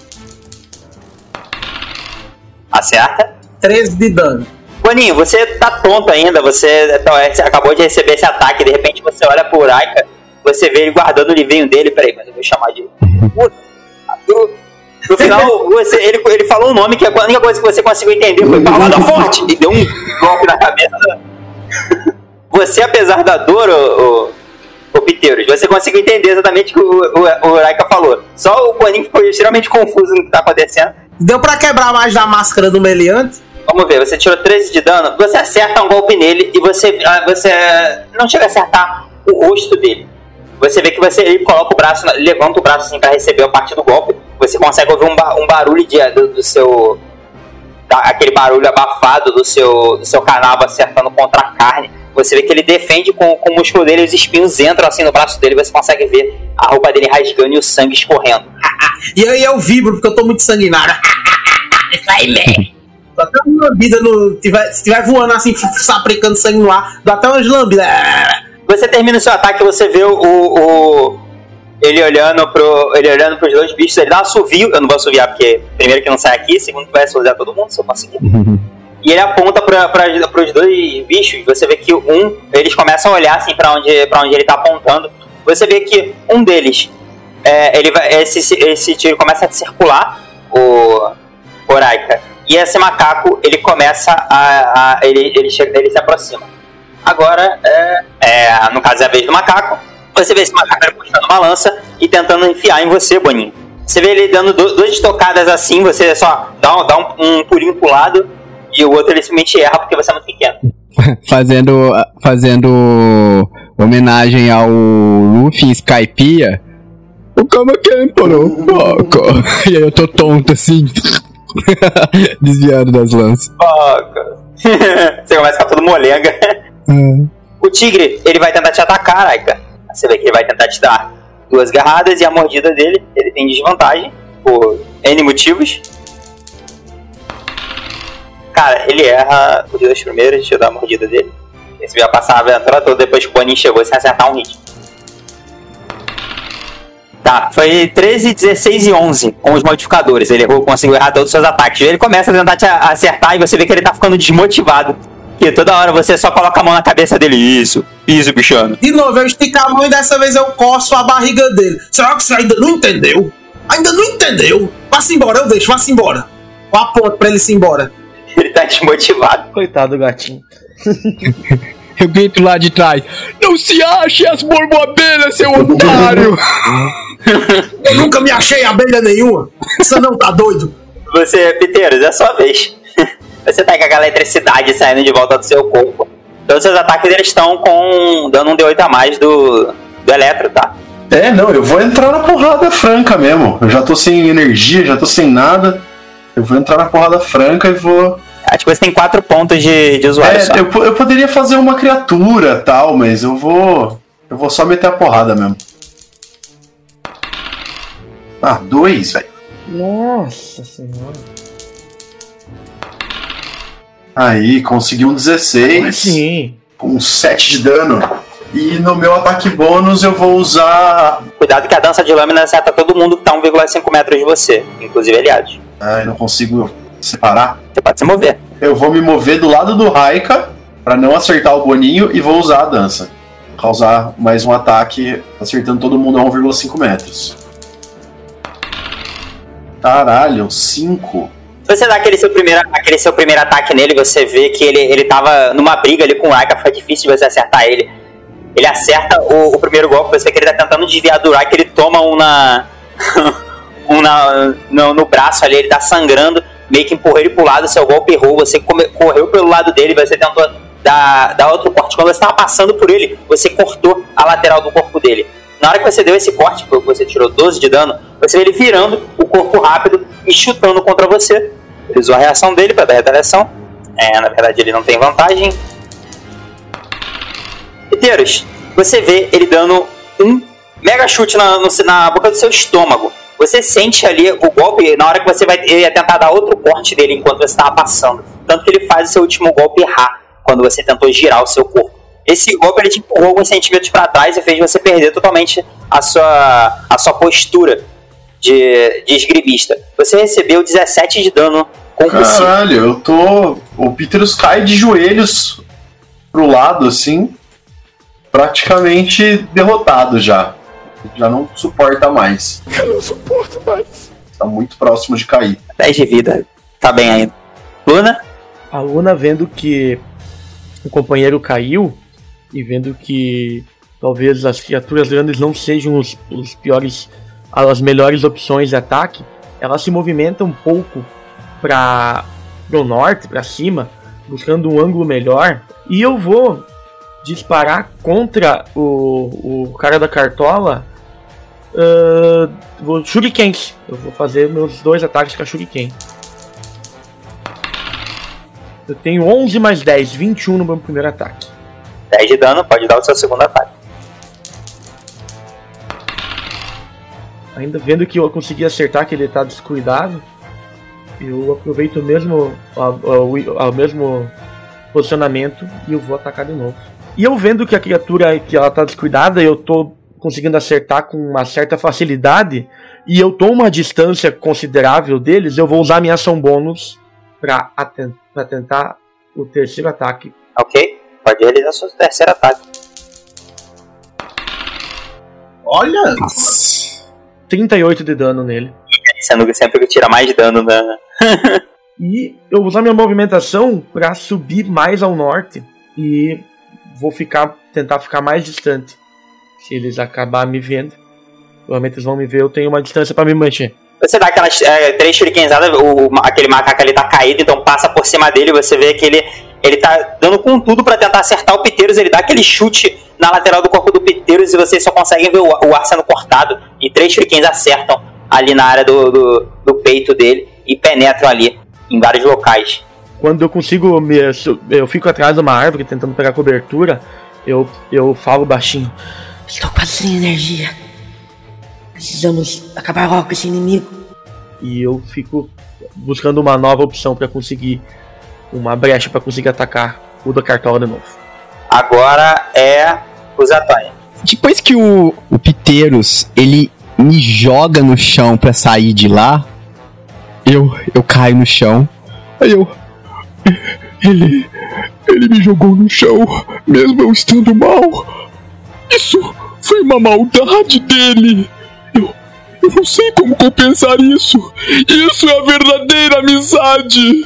Acerta. 13 de dano. Boninho, você tá tonto ainda, você, então, você acabou de receber esse ataque, de repente você olha pro Uraika, você vê ele guardando o livrinho dele, peraí, mas eu vou chamar de. No final, você, ele, ele falou um nome que a única coisa que você conseguiu entender foi Palavra Forte! E deu um golpe na cabeça. Você, apesar da dor, ô, ô, ô Piteiros, você conseguiu entender exatamente o que o, o, o Uraika falou. Só o Boninho ficou extremamente confuso no que tá acontecendo. Deu pra quebrar mais da máscara do meliante? Vamos ver, você tirou 13 de dano, você acerta um golpe nele e você, ah, você não chega a acertar o rosto dele. Você vê que você ele coloca o braço, levanta o braço assim para receber a parte do golpe. Você consegue ouvir um, ba um barulho de, do, do seu. Da, aquele barulho abafado do seu, do seu canal acertando contra a carne. Você vê que ele defende com, com o músculo dele, os espinhos entram assim no braço dele, você consegue ver a roupa dele rasgando e o sangue escorrendo. E aí eu vibro porque eu tô muito sanguinário. Isso aí, man. Dá até uma lambida no. Tiver, se estiver voando assim, saprecando sangue no ar, dá até umas lambidas. Você termina o seu ataque, você vê o, o, ele olhando pro ele olhando pros dois bichos, ele dá um assovio, eu não vou assoviar porque primeiro que não sai aqui, segundo que vai assoviar todo mundo, se eu conseguir. E ele aponta para os dois bichos. Você vê que um, eles começam a olhar assim para onde, onde ele tá apontando. Você vê que um deles, é, ele vai, esse, esse tiro começa a circular o Oraika. E esse macaco, ele começa a. a ele, ele, chega, ele se aproxima. Agora, é, é, no caso é a vez do macaco. Você vê esse macaco puxando uma lança e tentando enfiar em você, Boninho. Você vê ele dando do, duas estocadas assim, você só dá, dá um, um pulinho pro lado e o outro ele simplesmente erra porque você é muito pequeno. fazendo, fazendo homenagem ao Luffy Skypiea. O Kama Kenporo, E aí eu tô tonto assim, desviando das lanças. Foca. você começa a ficar todo molenga. Hum. O tigre, ele vai tentar te atacar, Aika. Você vê que ele vai tentar te dar duas garradas e a mordida dele, ele tem desvantagem por N motivos. Cara, ele erra os dois primeiros, deixa eu dar a mordida dele. Esse vai passar a aventura toda depois que o Boninho chegou sem acertar um hit. Tá, foi 13, 16 e 11 com os modificadores. Ele errou, conseguiu errar todos os seus ataques. Ele começa a tentar te acertar e você vê que ele tá ficando desmotivado. E toda hora você só coloca a mão na cabeça dele. Isso, isso, bichano. De novo, eu esticar a mão e dessa vez eu coço a barriga dele. Será que você ainda não entendeu? Ainda não entendeu? Vá-se embora, eu deixo, vá-se embora. Eu aponto pra ele se embora. Ele tá desmotivado. Coitado do gatinho. Eu grito lá de trás: Não se ache as borboabelhas, seu otário! eu nunca me achei abelha nenhuma. Você não tá doido? Você, Piteiros, é a sua vez. Você tá com aquela eletricidade saindo de volta do seu corpo. Todos os seus ataques eles estão com. dando um D8 a mais do, do eletro, tá? É, não, eu vou entrar na porrada franca mesmo. Eu já tô sem energia, já tô sem nada. Eu vou entrar na porrada franca e vou. Acho que você tem quatro pontos de, de usuário. É, só. eu, eu poderia fazer uma criatura tal, mas eu vou. Eu vou só meter a porrada mesmo. Ah, dois, velho. Nossa senhora. Aí, consegui um 16. Sim. Com 7 de dano. E no meu ataque bônus eu vou usar. Cuidado que a dança de lâmina acerta todo mundo que tá 1,5 metros de você, inclusive aliados. Ai, não consigo separar. Pode se mover. Eu vou me mover do lado do Raika para não acertar o Boninho e vou usar a dança. Causar mais um ataque acertando todo mundo a 1,5 metros. Caralho, 5. Você dá aquele seu, primeiro, aquele seu primeiro ataque nele, você vê que ele, ele tava numa briga ali com o Raika, foi difícil de você acertar ele. Ele acerta o, o primeiro golpe, você vê que ele tá tentando desviar do Raika, ele toma um na. um na, no, no braço ali, ele tá sangrando, meio que empurrou ele pro lado, seu golpe errou, você come, correu pelo lado dele, você tentou dar, dar outro corte. Quando você tava passando por ele, você cortou a lateral do corpo dele. Na hora que você deu esse corte, você tirou 12 de dano, você vê ele virando o corpo rápido e chutando contra você. Ele usou a reação dele para dar retaliação. É, na verdade ele não tem vantagem. Peteiros, você vê ele dando um mega chute na, no, na boca do seu estômago. Você sente ali o golpe na hora que você vai ia tentar dar outro corte dele enquanto você estava passando. Tanto que ele faz o seu último golpe errar quando você tentou girar o seu corpo. Esse golpe ele te empurrou alguns centímetros pra trás e fez você perder totalmente a sua, a sua postura de, de esgrimista. Você recebeu 17 de dano concussivo. Caralho, eu tô. O Peterus cai de joelhos pro lado, assim, praticamente derrotado já. Já não suporta mais. Eu não suporto mais. Tá muito próximo de cair. 10 de vida. Tá bem ainda. Luna? A Luna vendo que o companheiro caiu e vendo que talvez as criaturas grandes não sejam os, os piores, as melhores opções de ataque, ela se movimenta um pouco para o norte, para cima, buscando um ângulo melhor. E eu vou disparar contra o, o cara da cartola. Uh, vou shurikens. Eu vou fazer meus dois ataques com a shuriken. Eu tenho 11 mais 10, 21 no meu primeiro ataque. 10 de dano, pode dar o seu segundo ataque. Ainda vendo que eu consegui acertar que ele tá descuidado, eu aproveito o mesmo, o, o mesmo posicionamento e eu vou atacar de novo. E eu vendo que a criatura que ela tá descuidada, eu tô conseguindo acertar com uma certa facilidade e eu tô uma distância considerável deles, eu vou usar minha ação bônus pra tentar o terceiro ataque. Ok? Pode realizar seu terceiro ataque. Olha! 38 de dano nele. Sendo que sempre que tira mais dano né? da. E eu vou usar minha movimentação pra subir mais ao norte e vou ficar tentar ficar mais distante. Se eles acabar me vendo, provavelmente eles vão me ver, eu tenho uma distância pra me manter. Você dá aquelas é, três shurikenzadas, o, aquele macaco ali tá caído, então passa por cima dele, você vê que ele, ele tá dando com tudo pra tentar acertar o Piteiros, ele dá aquele chute na lateral do corpo do Piteiros e vocês só conseguem ver o, o ar sendo cortado. E três shurikens acertam ali na área do, do, do peito dele e penetram ali em vários locais. Quando eu consigo me. Eu fico atrás de uma árvore tentando pegar cobertura, eu, eu falo baixinho. Estou quase sem energia. Precisamos acabar logo com esse inimigo. E eu fico buscando uma nova opção pra conseguir. Uma brecha pra conseguir atacar o da cartola de novo. Agora é o Zatônia. Depois que o, o Piteiros, ele me joga no chão pra sair de lá, eu, eu caio no chão. Aí eu. Ele. Ele me jogou no chão, mesmo eu estando mal. Isso foi uma maldade dele. Eu. Eu não sei como compensar isso. Isso é a verdadeira amizade.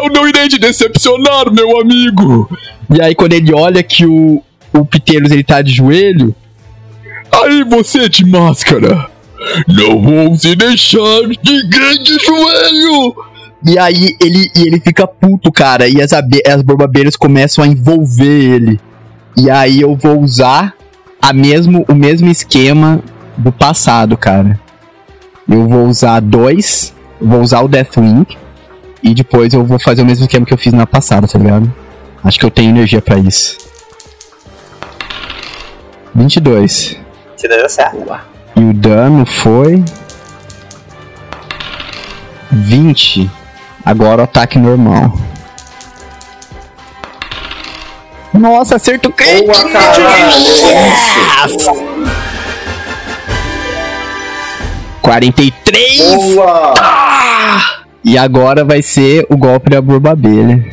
Eu não irei te decepcionar, meu amigo. E aí quando ele olha que o, o Piteiros ele tá de joelho, Aí você de máscara. Não ouse deixar ninguém de joelho. e aí ele, e ele fica puto, cara, e as, as borbabeiras começam a envolver ele. E aí eu vou usar a mesmo, o mesmo esquema do passado, cara. Eu vou usar dois, vou usar o Deathwing, e depois eu vou fazer o mesmo esquema que eu fiz na passada, tá ligado? Acho que eu tenho energia pra isso. 22. Se deu certo. E o dano foi. 20. Agora o ataque normal. Nossa, acerto crítico! Boa, caralho! Yes! 43! Boa! E agora vai ser o golpe da Borbabelha.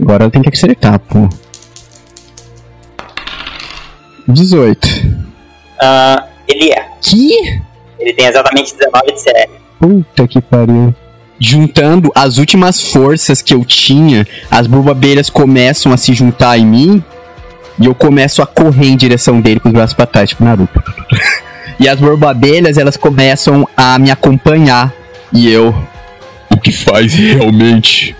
Agora eu tenho que acertar, pô. 18. Ah, ele é. Que? Ele tem exatamente 19 de série. Puta que pariu. Juntando as últimas forças que eu tinha, as borbabeiras começam a se juntar em mim. E eu começo a correr em direção dele com os braços pra trás, tipo Naruto. E as borbabelhas, elas começam a me acompanhar. E eu. O que faz realmente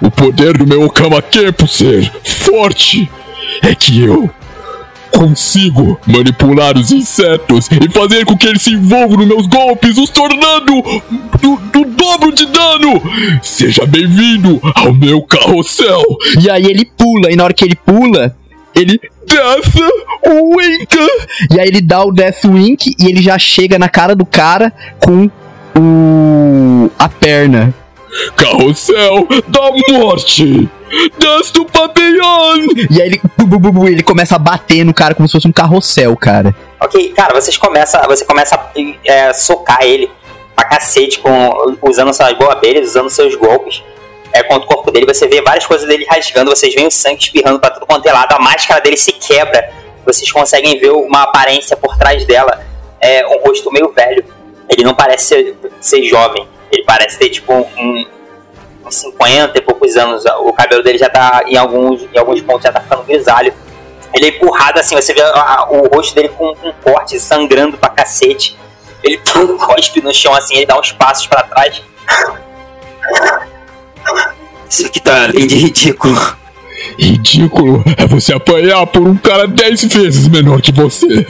o poder do meu Okama Tempo ser forte é que eu consigo manipular os insetos e fazer com que eles se envolvam nos meus golpes, os tornando do, do dobro de dano. Seja bem-vindo ao meu carrossel. E aí ele pula, e na hora que ele pula, ele. Death Wink. E aí ele dá o Death Wink e ele já chega na cara do cara com o. a perna. Carrossel da morte. Das do Papillon! E aí ele, bu, bu, bu, bu, ele começa a bater no cara como se fosse um carrossel, cara. Ok, cara, vocês começa, você começa a é, socar ele pra cacete, com, usando suas boabelhas, usando seus golpes é, contra o corpo dele. Você vê várias coisas dele rasgando, vocês veem o sangue espirrando pra tudo quanto é lado, a máscara dele se quebra. Vocês conseguem ver uma aparência por trás dela, é, um rosto meio velho. Ele não parece ser, ser jovem, ele parece ter tipo um, 50 e poucos anos. O cabelo dele já tá, em alguns, em alguns pontos, já tá ficando grisalho. Ele é empurrado assim, você vê a- a- o rosto dele com um corte sangrando pra cacete. Ele pum, cospe no chão assim, ele dá uns passos pra trás. Isso aqui tá além de ridículo. Ridículo é você apanhar por um cara 10 vezes menor que você.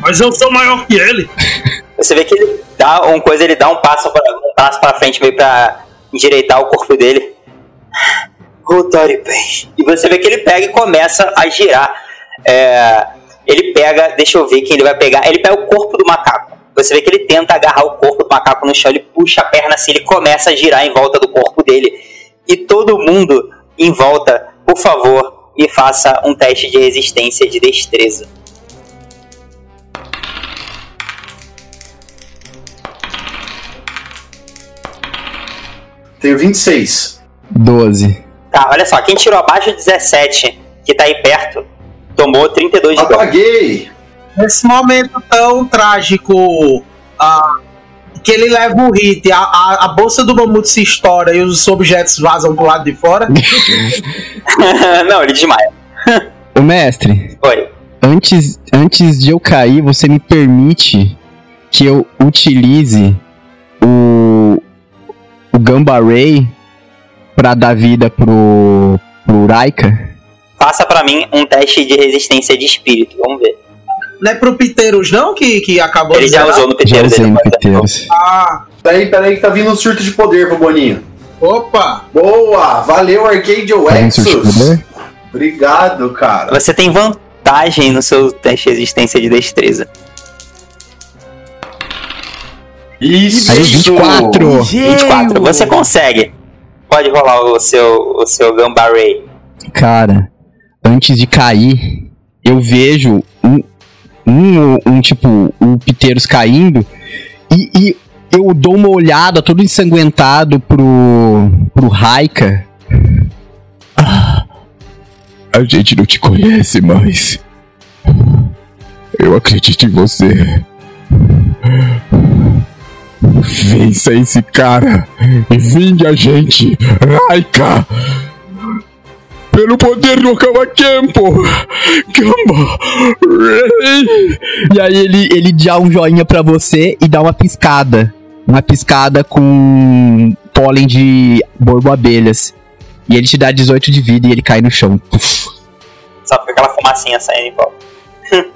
Mas eu sou maior que ele. Você vê que ele dá uma coisa, ele dá um passo pra, um passo pra frente meio pra endireitar o corpo dele. Rotário bem. E você vê que ele pega e começa a girar. É, ele pega, deixa eu ver quem ele vai pegar. Ele pega o corpo do macaco. Você vê que ele tenta agarrar o corpo do macaco no chão, ele puxa a perna assim, ele começa a girar em volta do corpo dele. E todo mundo em volta, por favor, me faça um teste de resistência de destreza. Tenho 26. 12. Tá, olha só, quem tirou abaixo de 17, que tá aí perto, tomou 32 de dano. Apaguei! Nesse momento tão trágico ah, que ele leva o hit, a, a, a bolsa do mamute se estoura e os objetos vazam pro lado de fora. Não, ele desmaia. Ô mestre, Oi. antes, antes de eu cair, você me permite que eu utilize o Gamba Ray pra dar vida pro, pro Raika? Faça pra mim um teste de resistência de espírito, vamos ver. Não é pro Piteiros, não, que, que acabou Ele de já zerar? usou no Já Peteiros. usei no. Piteiros. Ah, Peraí, peraí, que tá vindo um surto de poder pro Boninho. opa! Boa! Valeu, Arcade Tá poder? Obrigado, cara. Você tem vantagem no seu teste de resistência de destreza. Isso! Aí, 24. 24. Você consegue. Pode rolar o seu, o seu Gamba Ray. Cara, antes de cair, eu vejo um, um, um tipo, o Piteiros caindo e, e eu dou uma olhada todo ensanguentado pro, pro Raika. A gente não te conhece mais. Eu acredito em você. Vença esse cara e vingue a gente, Raika! Pelo poder do Kawakempo! Gamba! Ray! E aí ele, ele dá um joinha pra você e dá uma piscada. Uma piscada com pólen de borbo-abelhas. E ele te dá 18 de vida e ele cai no chão. Puf. Só fica aquela fumacinha saindo em volta.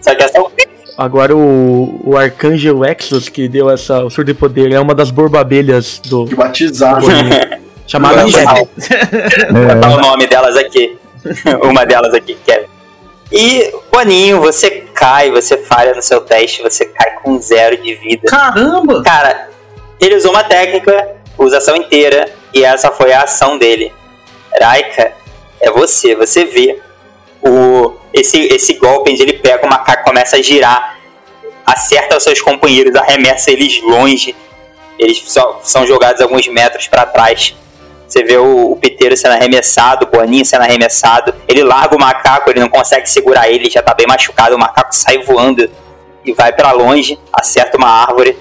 Só que essa é Agora o, o Arcângel Exos, que deu essa, o surdo de poder, é uma das borbabelhas do. De batizar. chamada Kevin. Vou botar o nome delas aqui. Uma delas aqui, Kevin. E, Boninho, você cai, você falha no seu teste, você cai com zero de vida. Caramba! Cara, ele usou uma técnica, usa a ação inteira, e essa foi a ação dele. Raika, é você, você vê o, esse, esse golpe onde ele pega o macaco, começa a girar, acerta os seus companheiros, arremessa eles longe, eles só, são jogados alguns metros para trás. Você vê o, o Piteiro sendo arremessado, o Boninho sendo arremessado. Ele larga o macaco, ele não consegue segurar ele, já tá bem machucado. O macaco sai voando e vai para longe, acerta uma árvore.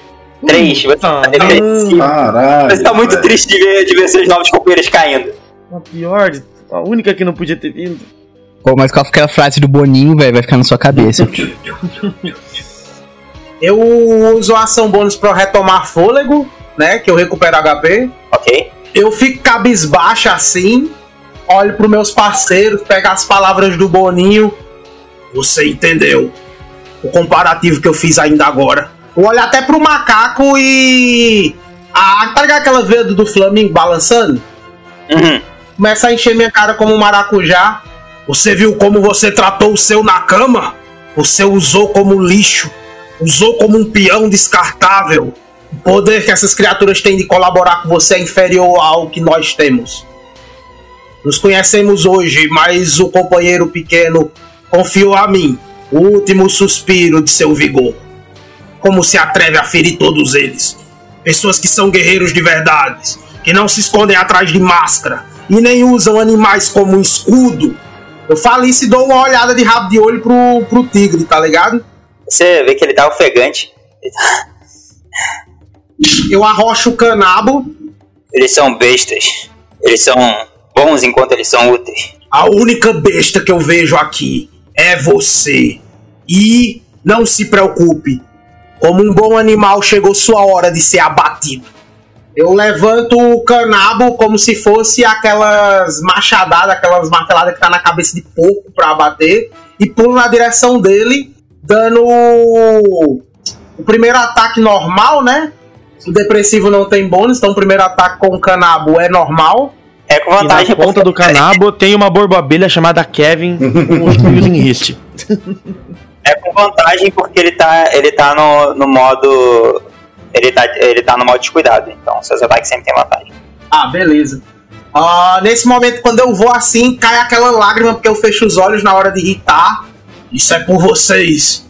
Três, você tá depressivo. Caralho. Você tá muito velho. triste de ver, de ver seus novos companheiros caindo. A pior, a única que não podia ter vindo. Pô, mas qual foi aquela frase do Boninho, velho? Vai ficar na sua cabeça. Eu uso a ação bônus pra eu retomar fôlego, né? Que eu recupero HP. Ok? Eu fico cabisbaixo assim, olho pros meus parceiros, pego as palavras do Boninho. Você entendeu o comparativo que eu fiz ainda agora. Eu olho até pro macaco e. Ah, tá ligado aquela veia do Flamengo balançando? Uhum. Começa a encher minha cara como um maracujá. Você viu como você tratou o seu na cama? Você usou como lixo. Usou como um peão descartável. O poder que essas criaturas têm de colaborar com você é inferior ao que nós temos. Nos conhecemos hoje, mas o companheiro pequeno confiou a mim o último suspiro de seu vigor. Como se atreve a ferir todos eles? Pessoas que são guerreiros de verdade, que não se escondem atrás de máscara e nem usam animais como escudo. Eu falo isso e dou uma olhada de rabo de olho pro, pro tigre, tá ligado? Você vê que ele tá ofegante. Ele tá- Eu arrocho o canabo. Eles são bestas. Eles são bons enquanto eles são úteis. A única besta que eu vejo aqui é você. E não se preocupe. Como um bom animal, chegou sua hora de ser abatido. Eu levanto o canabo como se fosse aquelas machadadas, aquelas marteladas que tá na cabeça de porco pra abater. E pulo na direção dele, dando o primeiro ataque normal, né? O depressivo não tem bônus, então o primeiro ataque com o canabo é normal. É com E na vantagem ponta do canabo tem uma borboabelha chamada Kevin com em riste. É com vantagem porque ele tá, ele tá no, no modo. Ele tá, ele tá no modo descuidado. Então seus ataques sempre tem vantagem. Ah, beleza. Ah, nesse momento, quando eu vou assim, cai aquela lágrima porque eu fecho os olhos na hora de irritar. Isso é por vocês,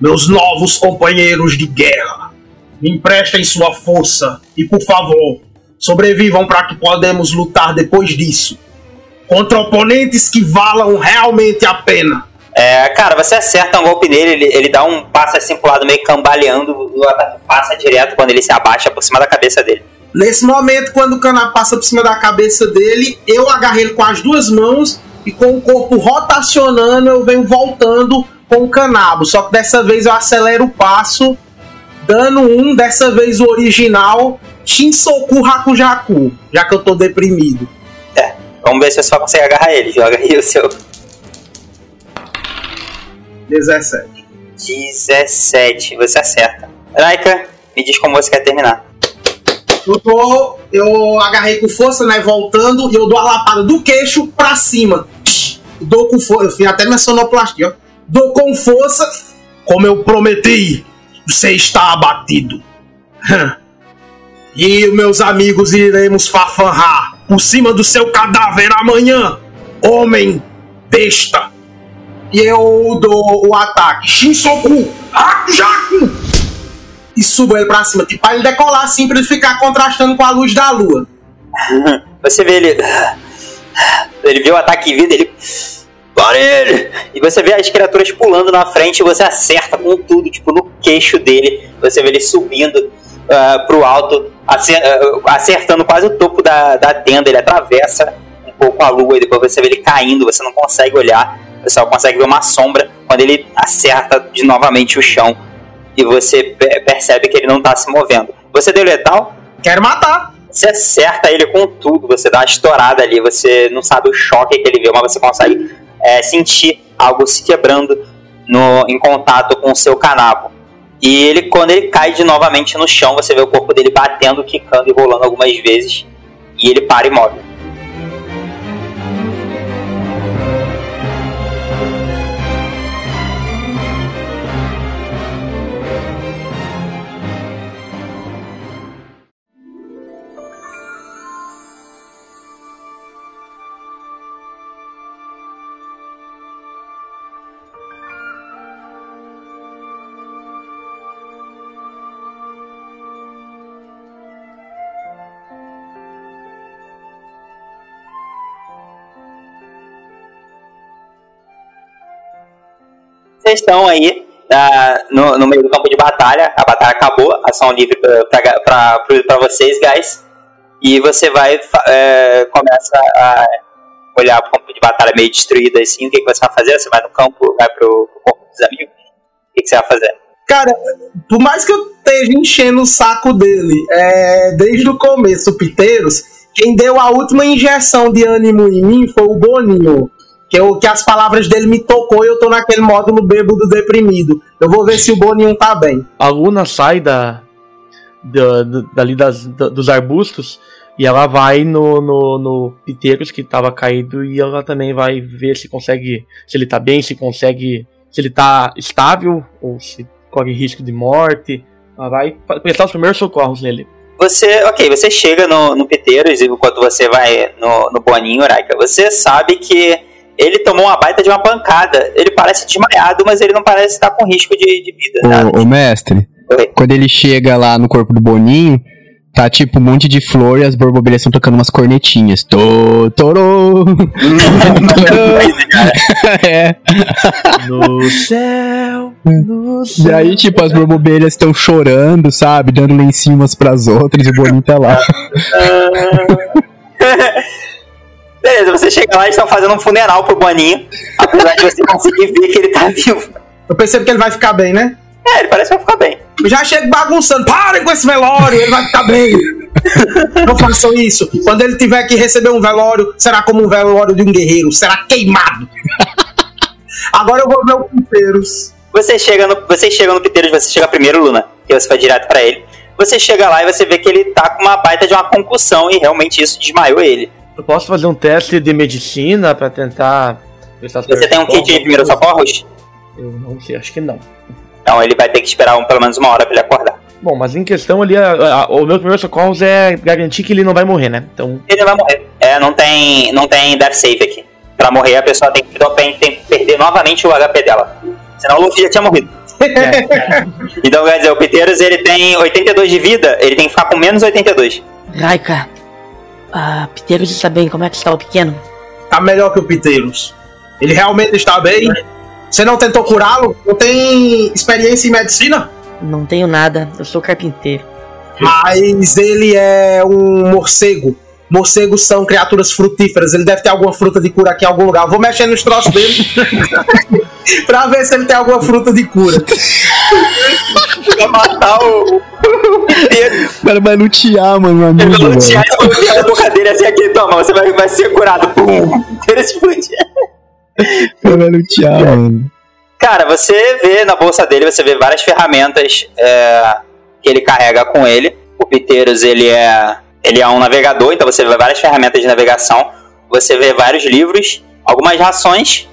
meus novos companheiros de guerra. Me emprestem sua força e, por favor, sobrevivam para que podemos lutar depois disso. Contra oponentes que valam realmente a pena. É, cara, você acerta um golpe nele, ele, ele dá um passo assim pro lado meio cambaleando, o ataque passa direto quando ele se abaixa por cima da cabeça dele. Nesse momento, quando o cana passa por cima da cabeça dele, eu agarrei ele com as duas mãos e com o corpo rotacionando, eu venho voltando com o canabo. Só que dessa vez eu acelero o passo, dando um, dessa vez o original, Shinsoku Hakujaku, já que eu tô deprimido. É, vamos ver se você só consegue agarrar ele. Joga aí o seu 17. 17, você acerta. Raika, me diz como você quer terminar. Eu tô. Eu agarrei com força, né? Voltando, e eu dou a lapada do queixo pra cima. Dou com força. Eu fiz até minha sonoplastia, ó. Dou com força. Como eu prometi, você está abatido. e meus amigos iremos fafanrar por cima do seu cadáver amanhã. Homem besta. E eu dou o ataque. Shinsoku! Hakujaku! E subo ele pra cima, tipo, pra ele decolar assim, pra ele ficar contrastando com a luz da lua. Você vê ele. Ele vê o ataque vindo, ele. Para ele! E você vê as criaturas pulando na frente e você acerta com tudo, tipo, no queixo dele. Você vê ele subindo ah, pro alto, ah, acertando quase o topo da, da tenda. Ele atravessa um pouco a lua e depois você vê ele caindo, você não consegue olhar. Você só consegue ver uma sombra quando ele acerta de novamente o chão. E você pe- percebe que ele não tá se movendo. Você deu letal? Quero matar! Você acerta ele com tudo, você dá uma estourada ali, você não sabe o choque que ele viu, mas você consegue é, sentir algo se quebrando no, em contato com o seu canabo. E ele, quando ele cai de novamente no chão, você vê o corpo dele batendo, quicando e rolando algumas vezes. E ele para imóvel. Vocês estão aí ah, no, no meio do campo de batalha, a batalha acabou, ação livre para vocês, guys. E você vai, é, começa a olhar pro campo de batalha meio destruído assim. O que, que você vai fazer? Você vai no campo, vai pro, pro corpo dos amigos? O que, que você vai fazer? Cara, por mais que eu esteja enchendo o saco dele, é, desde o começo, Piteiros, quem deu a última injeção de ânimo em mim foi o Boninho. Que, eu, que as palavras dele me tocou e eu tô naquele módulo bêbado deprimido. Eu vou ver se o Boninho tá bem. A Luna sai da, da- da- dali das, da- dos arbustos e ela vai no, no, no Piteiros que tava caído e ela também vai ver se consegue, se ele tá bem, se consegue, se ele tá estável ou se corre risco de morte. Ela vai prestar os primeiros socorros nele. Você, ok, você chega no, no Piteiros e enquanto você vai no, no Boninho, Raika, você sabe que ele tomou uma baita de uma pancada. Ele parece desmaiado, mas ele não parece estar com risco de, de vida. Ô, ô, mestre, Oi. quando ele chega lá no corpo do Boninho, tá tipo um monte de flor e as borboletas estão tocando umas cornetinhas. Tô, torô. é. No céu, no E céu. aí, tipo, as borboletas estão chorando, sabe? Dando lencinho umas pras outras e o Boninho tá lá. Beleza, você chega lá e estão fazendo um funeral pro Boninho. Apesar de você conseguir ver que ele tá vivo. Eu percebo que ele vai ficar bem, né? É, ele parece que vai ficar bem. Eu já chego bagunçando. Parem com esse velório, ele vai ficar bem. Não façam isso. Quando ele tiver que receber um velório, será como um velório de um guerreiro. Será queimado. Agora eu vou ver o Pinteiros. Você chega no, você chega no Piteiros, você chega primeiro, Luna, que você vai direto pra ele. Você chega lá e você vê que ele tá com uma baita de uma concussão e realmente isso desmaiou ele. Eu posso fazer um teste de medicina pra tentar. prestar os Você tem um kit de primeiros socorros? Eu não sei, acho que não. Então ele vai ter que esperar um, pelo menos uma hora pra ele acordar. Bom, mas em questão ali, a- a- o meu primeiro socorros é garantir que ele não vai morrer, né? Então, Ele vai morrer. É, não tem, não tem death save aqui. Pra morrer, a pessoa tem que, tem, tem que perder novamente o HP dela. Senão o Luffy já tinha morrido. Então, quer dizer, o Piteiros ele tem 82 de vida, ele tem que ficar com menos 82. Raika, ah, Piteiros está bem, como é que está o pequeno? Tá melhor que o Piteiros. Ele realmente está bem. Você não tentou curá-lo? Não tem experiência em medicina? Não tenho nada, eu sou carpinteiro. Mas ele é um morcego. Morcegos são criaturas frutíferas. Ele deve ter alguma fruta de cura aqui em algum lugar. Eu Vou mexer nos troços dele pra ver se ele tem alguma fruta de cura. Vai matar o, cara vai lutear, mano, meu Ele amigo. vai lutear e vai lutear a boca dele assim aqui, toma, você vai, vai ser curado. Pum! Piteiros explodir. O cara vai lutear, mano. Cara, você vê na bolsa dele, você vê várias ferramentas é, que ele carrega com ele. O Piteiros, ele é, ele é um navegador, então você vê várias ferramentas de navegação. Você vê vários livros, algumas rações,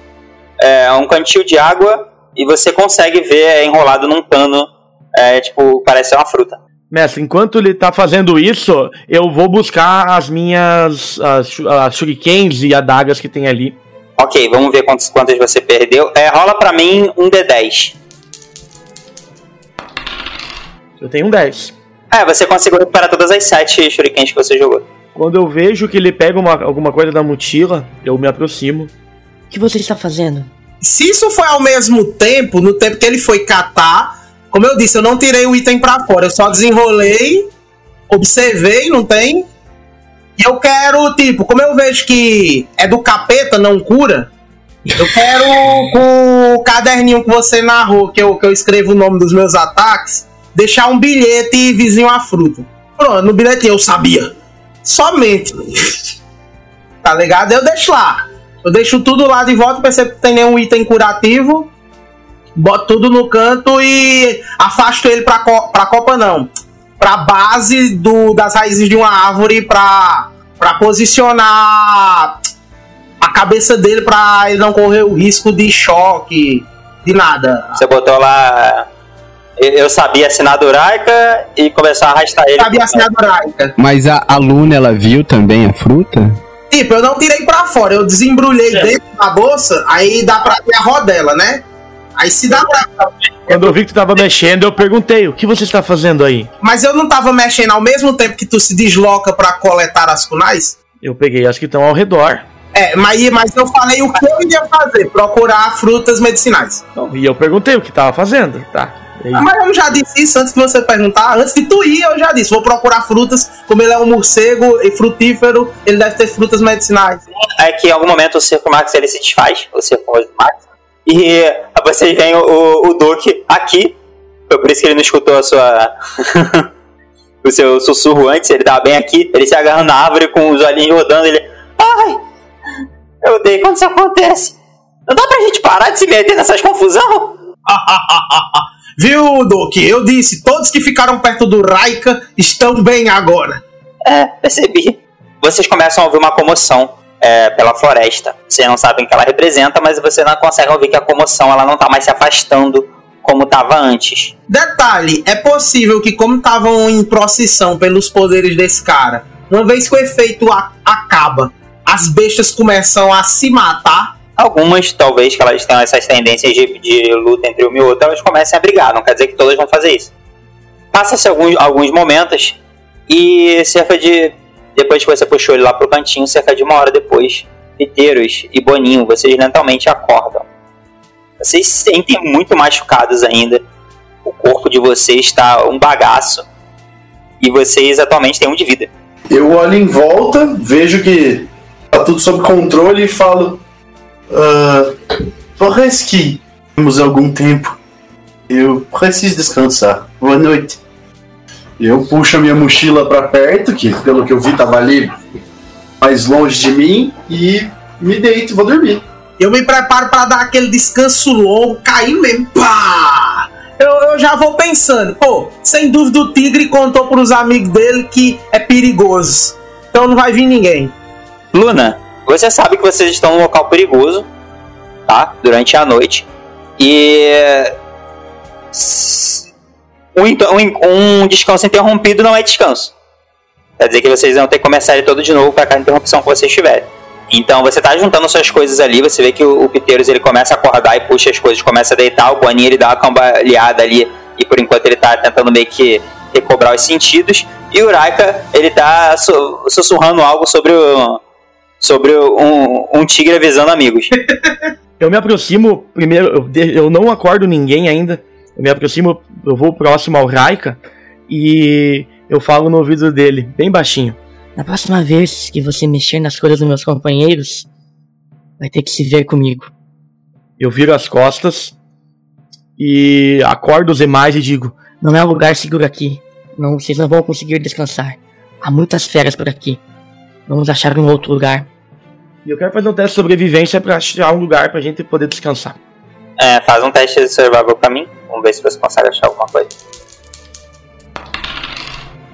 é, um cantil de água e você consegue ver é, enrolado num pano, é, tipo, parece uma fruta. mestre, enquanto ele tá fazendo isso, eu vou buscar as minhas as, as shurikens e adagas que tem ali. Ok, vamos ver quantos, quantas você perdeu. É, rola pra mim um D10. Eu tenho um 10. É, você conseguiu recuperar todas as sete shurikens que você jogou. Quando eu vejo que ele pega uma- alguma coisa da mochila, eu me aproximo. O que você está fazendo? Se isso foi ao mesmo tempo, no tempo que ele foi catar, como eu disse, eu não tirei o item pra fora, eu só desenrolei, observei, não tem? E eu quero, tipo, como eu vejo que é do capeta, não cura, eu quero com o caderninho que você narrou, que eu, que eu escrevo o nome dos meus ataques, deixar um bilhete vizinho à fruta. Pronto, no bilhetinho eu sabia. Somente. tá ligado? Eu deixo lá. Eu deixo tudo lá de volta, percebo que tem nenhum item curativo. Boto tudo no canto e afasto ele pra, co pra copa, não. Pra base do, das raízes de uma árvore pra, pra posicionar a cabeça dele pra ele não correr o risco de choque, de nada. Você botou lá. Eu sabia assinar Duraika e começou a arrastar ele. Sabia assinar Doraica. Mas a, a Luna, ela viu também a fruta? Tipo, eu não tirei pra fora, eu desembrulhei É. dentro da bolsa, aí dá pra ver a rodela, né? Aí se dá pra Quando eu vi que tu tava mexendo, eu perguntei: o que você está fazendo aí? Mas eu não tava mexendo ao mesmo tempo que tu se desloca pra coletar as kunais? Eu peguei as que estão ao redor. É, mas, mas eu falei o que eu iria fazer, procurar frutas medicinais. Então, e eu perguntei o que tava fazendo, tá? Aí, Mas eu já disse isso antes de você perguntar, antes de tu ir eu já disse, vou procurar frutas, como ele é um morcego e frutífero, ele deve ter frutas medicinais. É que em algum momento o Circo Max ele se desfaz, o Circo Max. E vocês veem o, o Duke aqui. Foi por isso que ele não escutou a sua. o seu sussurro antes, ele tava bem aqui, ele se agarrando na árvore com os olhinhos rodando, ele. Ai! Eu odeio quando isso acontece. Não dá pra gente parar de se meter nessas confusão? Viu, Doc? Eu disse, todos que ficaram perto do Raika estão bem agora. É, percebi. Vocês começam a ouvir uma comoção é, pela floresta. Vocês não sabem o que ela representa, mas você não consegue ouvir que a comoção ela não tá mais se afastando como estava antes. Detalhe, é possível que como estavam em procissão pelos poderes desse cara, uma vez que o efeito acaba, as bestas começam a se matar. Algumas, talvez, que elas tenham essas tendências de, de luta entre uma e outra, elas comecem a brigar. Não quer dizer que todas vão fazer isso. Passa-se alguns, alguns momentos e cerca de. Depois que você puxou ele lá pro cantinho, cerca de uma hora depois, Piteiros e Boninho, vocês lentamente acordam. Vocês se sentem muito machucados ainda. O corpo de vocês está um bagaço. E vocês atualmente têm um de vida. Eu olho em volta, vejo que tá tudo sob controle e falo. "Ah, parece que temos algum tempo. Eu preciso descansar. Boa noite. Eu puxo a minha mochila pra perto, que pelo que eu vi tava ali mais longe de mim, e me deito e vou dormir. Eu me preparo para dar aquele descanso longo, cair mesmo. Pá! Eu, eu já vou pensando, pô, sem dúvida o tigre contou pros amigos dele que é perigoso. Então não vai vir ninguém. Luna, você sabe que vocês estão num local perigoso, tá? Durante a noite. E. Um, um descanso interrompido não é descanso. Quer dizer que vocês vão ter que começar ele todo de novo para cada interrupção que vocês tiverem. Então você tá juntando suas coisas ali, você vê que o, o Piteiros ele começa a acordar e puxa as coisas, começa a deitar, o Boninho ele dá uma cambaleada ali e por enquanto ele tá tentando meio que recobrar os sentidos. E o Raika ele tá su- sussurrando algo sobre o, sobre um, um tigre avisando amigos. Eu me aproximo, primeiro, eu, de- eu não acordo ninguém ainda. Eu me aproximo, eu vou próximo ao Raika e eu falo no ouvido dele, bem baixinho. Na próxima vez que você mexer nas coisas dos meus companheiros, vai ter que se ver comigo. Eu viro as costas e acordo os demais e digo: Não é um lugar seguro aqui. Não, vocês não vão conseguir descansar. Há muitas feras por aqui. Vamos achar um outro lugar. E eu quero fazer um teste de sobrevivência pra achar um lugar pra gente poder descansar. É, faz um teste de survival pra mim. Vamos ver se você consegue achar alguma coisa.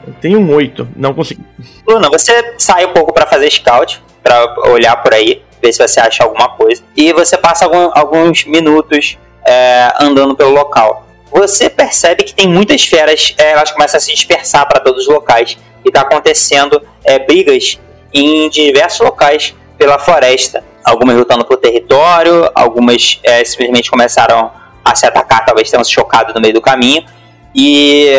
Eu tenho um 8, não consigo. Luna, você sai um pouco pra fazer scout, pra olhar por aí, ver se você acha alguma coisa. E você passa algum- alguns minutos é, andando pelo local. Você percebe que tem muitas feras, é, elas começam a se dispersar para todos os locais. E tá acontecendo é, brigas em diversos locais pela floresta. Algumas lutando por território, algumas é, simplesmente começaram a se atacar, talvez tenham se chocado no meio do caminho. E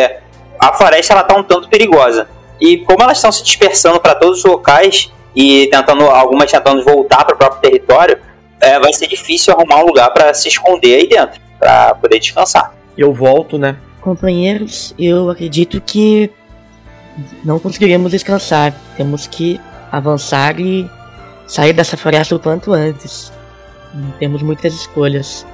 a floresta ela tá um tanto perigosa. E como elas estão se dispersando para todos os locais e tentando algumas tentando voltar para o próprio território, é, vai ser difícil arrumar um lugar para se esconder aí dentro, para poder descansar. Eu volto, né? Companheiros, eu acredito que não conseguiremos descansar. Temos que avançar e sair dessa floresta o quanto antes. Não temos muitas escolhas.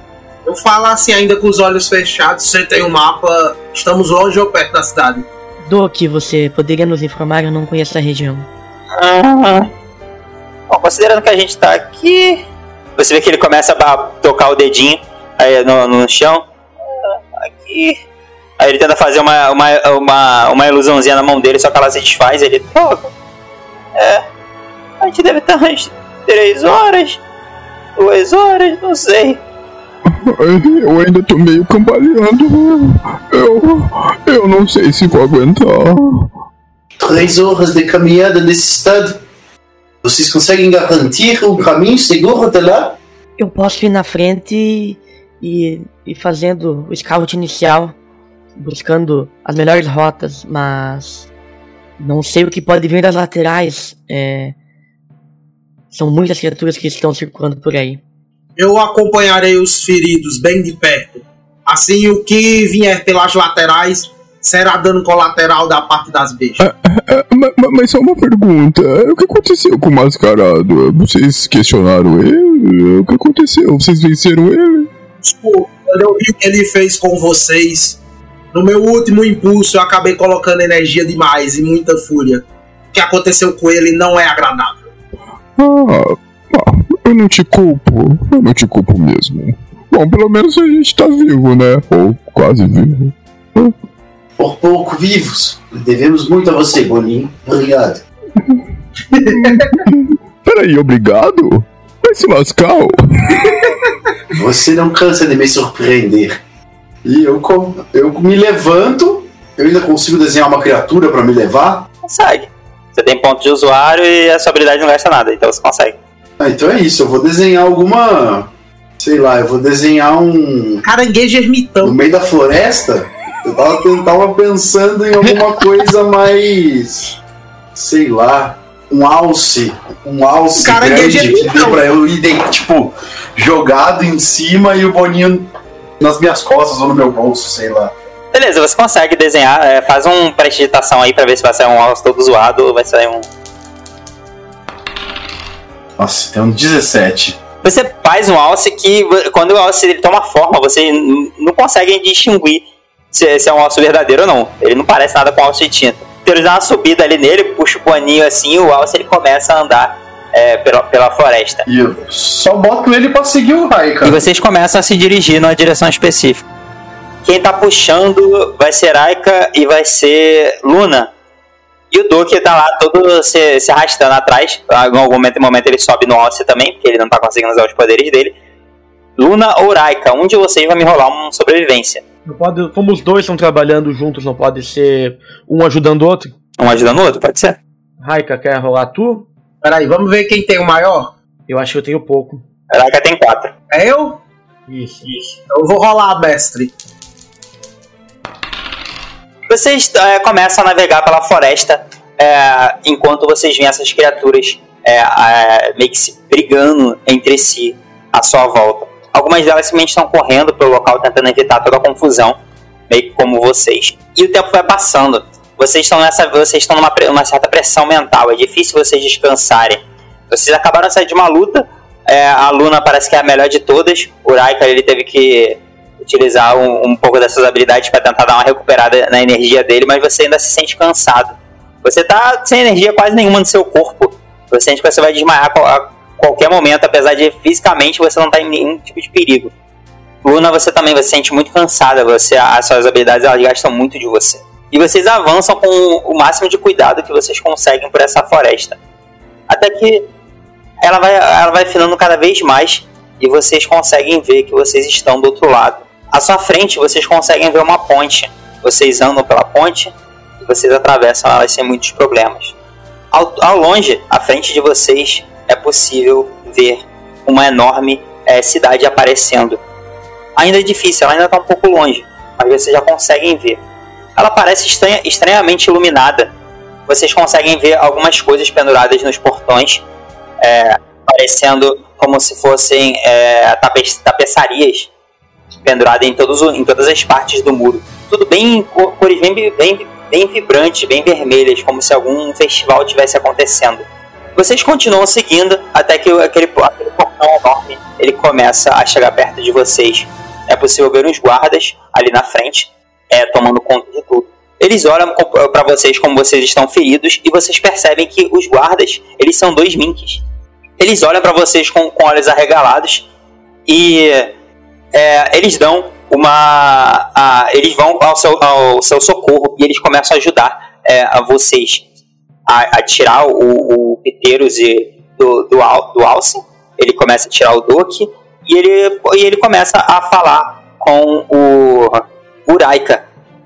Eu falo assim, ainda com os olhos fechados, você tem um mapa, estamos longe ou perto da cidade. Doc, você poderia nos informar? Eu não conheço a região. Ah, bom, considerando que a gente tá aqui, você vê que ele começa a tocar o dedinho aí no, no chão. Aqui. Aí ele tenta fazer uma, uma, uma, uma ilusãozinha na mão dele, só que ela se desfaz. Ele toca. É. A gente deve estar umas três horas, duas horas, não sei. Eu ainda tô meio cambaleando. Eu. Eu não sei se vou aguentar. Três horas de caminhada nesse estado. Vocês conseguem garantir um caminho seguro até lá? Eu posso ir na frente e ir fazendo o scout inicial, buscando as melhores rotas, mas não sei o que pode vir das laterais. É, são muitas criaturas que estão circulando por aí. Eu acompanharei os feridos bem de perto. Assim, o que vier pelas laterais será dano colateral da parte das bestas. É, ma- ma- mas só uma pergunta: o que aconteceu com o mascarado? Vocês questionaram ele? O que aconteceu? Vocês venceram ele? Quando eu vi o que ele fez com vocês, no meu último impulso eu acabei colocando energia demais e muita fúria. O que aconteceu com ele não é agradável. Ah, ah, eu não te culpo. Eu não te culpo mesmo. Bom, pelo menos a gente tá vivo, né? Ou quase vivo. Por pouco vivos. Devemos muito a você, Boninho. Obrigado. Peraí, obrigado? Vai se lascar? Você não cansa de me surpreender. E eu, eu me levanto, eu ainda consigo desenhar uma criatura pra me levar. Consegue. Você tem ponto de usuário e a sua habilidade não gasta nada, então você consegue. Ah, então é isso, eu vou desenhar alguma. Sei lá, eu vou desenhar um. Caranguejo ermitão. No meio da floresta, eu tava, eu tava pensando em alguma coisa mais. Sei lá. Um alce. Um alce Caranguejo grande que dê ermitão. pra eu ir, tipo, jogado em cima e o boninho nas minhas costas ou no meu bolso, sei lá. Beleza, você consegue desenhar, é, faz um prestidigitação aí pra ver se vai sair um alce todo zoado ou vai sair um. Nossa, tem um 17. Você faz um alce que, quando o alce ele toma forma, você não consegue distinguir se, se é um alce verdadeiro ou não. Ele não parece nada com alce de tinta. Ele dá uma subida ali nele, puxa o boninho assim, o alce ele começa a andar é, pela, pela floresta. E eu só boto ele pra seguir o Raika. E vocês começam a se dirigir numa direção específica. Quem tá puxando vai ser Aika e vai ser Luna. E o Doki tá lá todo se, se arrastando atrás. Em algum momento, momento ele sobe no alce também, porque ele não tá conseguindo usar os poderes dele. Luna ou Raika, um de vocês vai me rolar uma sobrevivência. Não pode, como os dois estão trabalhando juntos, não pode ser um ajudando o outro? Um ajudando o outro, pode ser? Raika, quer rolar tu? Peraí, vamos ver quem tem o maior? Eu acho que eu tenho pouco. Raika tem quatro. É eu? Isso, isso. Eu vou rolar, mestre. Vocês é, começam a navegar pela floresta é, enquanto vocês veem essas criaturas é, é, meio que se brigando entre si à sua volta. Algumas delas simplesmente estão correndo pelo local tentando evitar toda a confusão, meio que como vocês. E o tempo vai passando. Vocês estão nessa, vocês estão numa, uma certa pressão mental. É difícil vocês descansarem. Vocês acabaram de sair de uma luta. é, a Luna parece que é a melhor de todas. O Raika ele teve que utilizar um, um pouco dessas habilidades para tentar dar uma recuperada na energia dele, mas você ainda se sente cansado. Você tá sem energia quase nenhuma no seu corpo. Você sente que você vai desmaiar a, qualquer momento, apesar de fisicamente você não estar em nenhum tipo de perigo. Luna, você também você se sente muito cansada, você, as suas habilidades elas gastam muito de você. E vocês avançam com o máximo de cuidado que vocês conseguem por essa floresta. Até que ela vai, ela vai afinando cada vez mais e vocês conseguem ver que vocês estão do outro lado. À sua frente, vocês conseguem ver uma ponte. Vocês andam pela ponte e vocês atravessam ela sem muitos problemas. Ao, ao longe, à frente de vocês, é possível ver uma enorme eh, cidade aparecendo. Ainda é difícil, ela ainda está um pouco longe, mas vocês já conseguem ver. Ela parece estranha, estranhamente iluminada. Vocês conseguem ver algumas coisas penduradas nos portões, é, parecendo como se fossem é, tape, tapeçarias penduradas em, todos, em todas as partes do muro. Tudo bem em cor- cores bem, bem, bem vibrantes, bem vermelhas, como se algum festival tivesse acontecendo. Vocês continuam seguindo até que aquele, aquele portão enorme ele começa a chegar perto de vocês. É possível ver uns guardas ali na frente, é, tomando conta de tudo. Eles olham para vocês como vocês estão feridos e vocês percebem que os guardas eles são dois minks. Eles olham para vocês com, com olhos arregalados e é, eles dão uma. a- eles vão ao seu, ao seu socorro e eles começam a ajudar é, a vocês a, a tirar o, o Piteiros e do, do, al- do alce. Ele começa a tirar o Doki e ele, e ele começa a falar com o Uraika.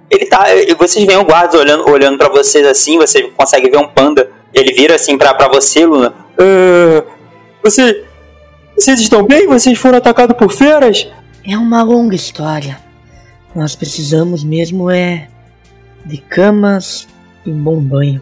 Ele tá. e Vocês veem o guarda olhando, olhando para vocês assim, você consegue ver um panda. Ele vira assim pra, pra você, Luna. "Ah, você. Vocês estão bem? Vocês foram atacados por feras? É uma longa história. Nós precisamos mesmo é de camas e um bom banho.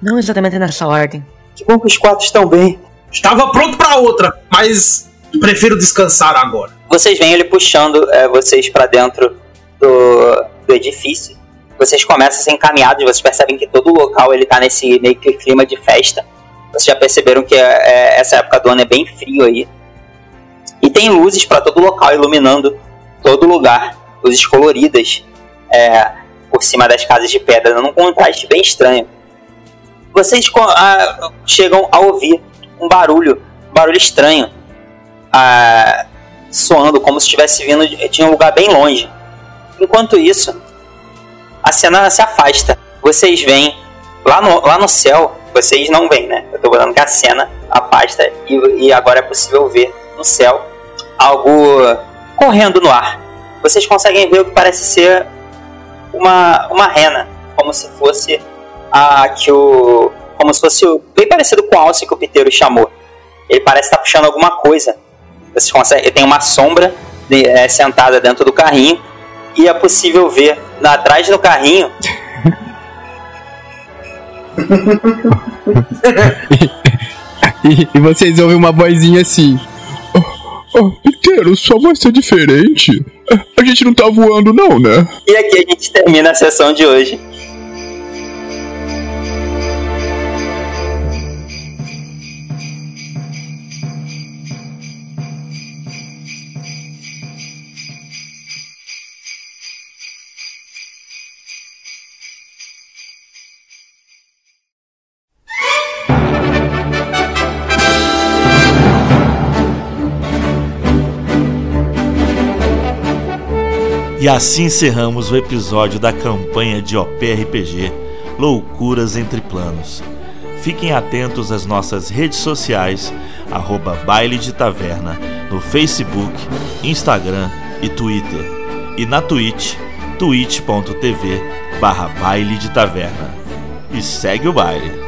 Não exatamente nessa ordem. Que bom que os quatro estão bem. Estava pronto pra outra, mas prefiro descansar agora. Vocês veem ele puxando é, vocês pra dentro do, do edifício. Vocês começam a ser encaminhados, vocês percebem que todo o local ele tá nesse meio que clima de festa. Vocês já perceberam que é, é, essa época do ano é bem frio aí. E tem luzes para todo local iluminando todo lugar. Luzes coloridas é, por cima das casas de pedra, dando um contraste bem estranho. Vocês ah, chegam a ouvir um barulho, um barulho estranho, ah, soando como se estivesse vindo de, de um lugar bem longe. Enquanto isso, a cena se afasta. Vocês veem lá no, lá no céu, vocês não veem, né? Eu tô falando que a cena afasta e, e agora é possível ver no céu algo correndo no ar. vocês conseguem ver o que parece ser uma, uma rena, como se fosse a que o. como se fosse bem parecido com o alce que o Piteiro chamou. Ele parece estar puxando alguma coisa. Vocês conseguem, tem uma sombra de, é, sentada dentro do carrinho e é possível ver na, atrás do carrinho e, e vocês ouvem uma vozinha assim. Oh, Piteiro, sua voz é diferente. A gente não tá voando, não, né? E aqui a gente termina a sessão de hoje. E assim encerramos o episódio da campanha de OPRPG Loucuras Entre Planos. Fiquem atentos às nossas redes sociais, arroba Baile de Taverna, no Facebook, Instagram e Twitter. E na Twitch, twitch.tv barra Baile de Taverna. E segue o baile.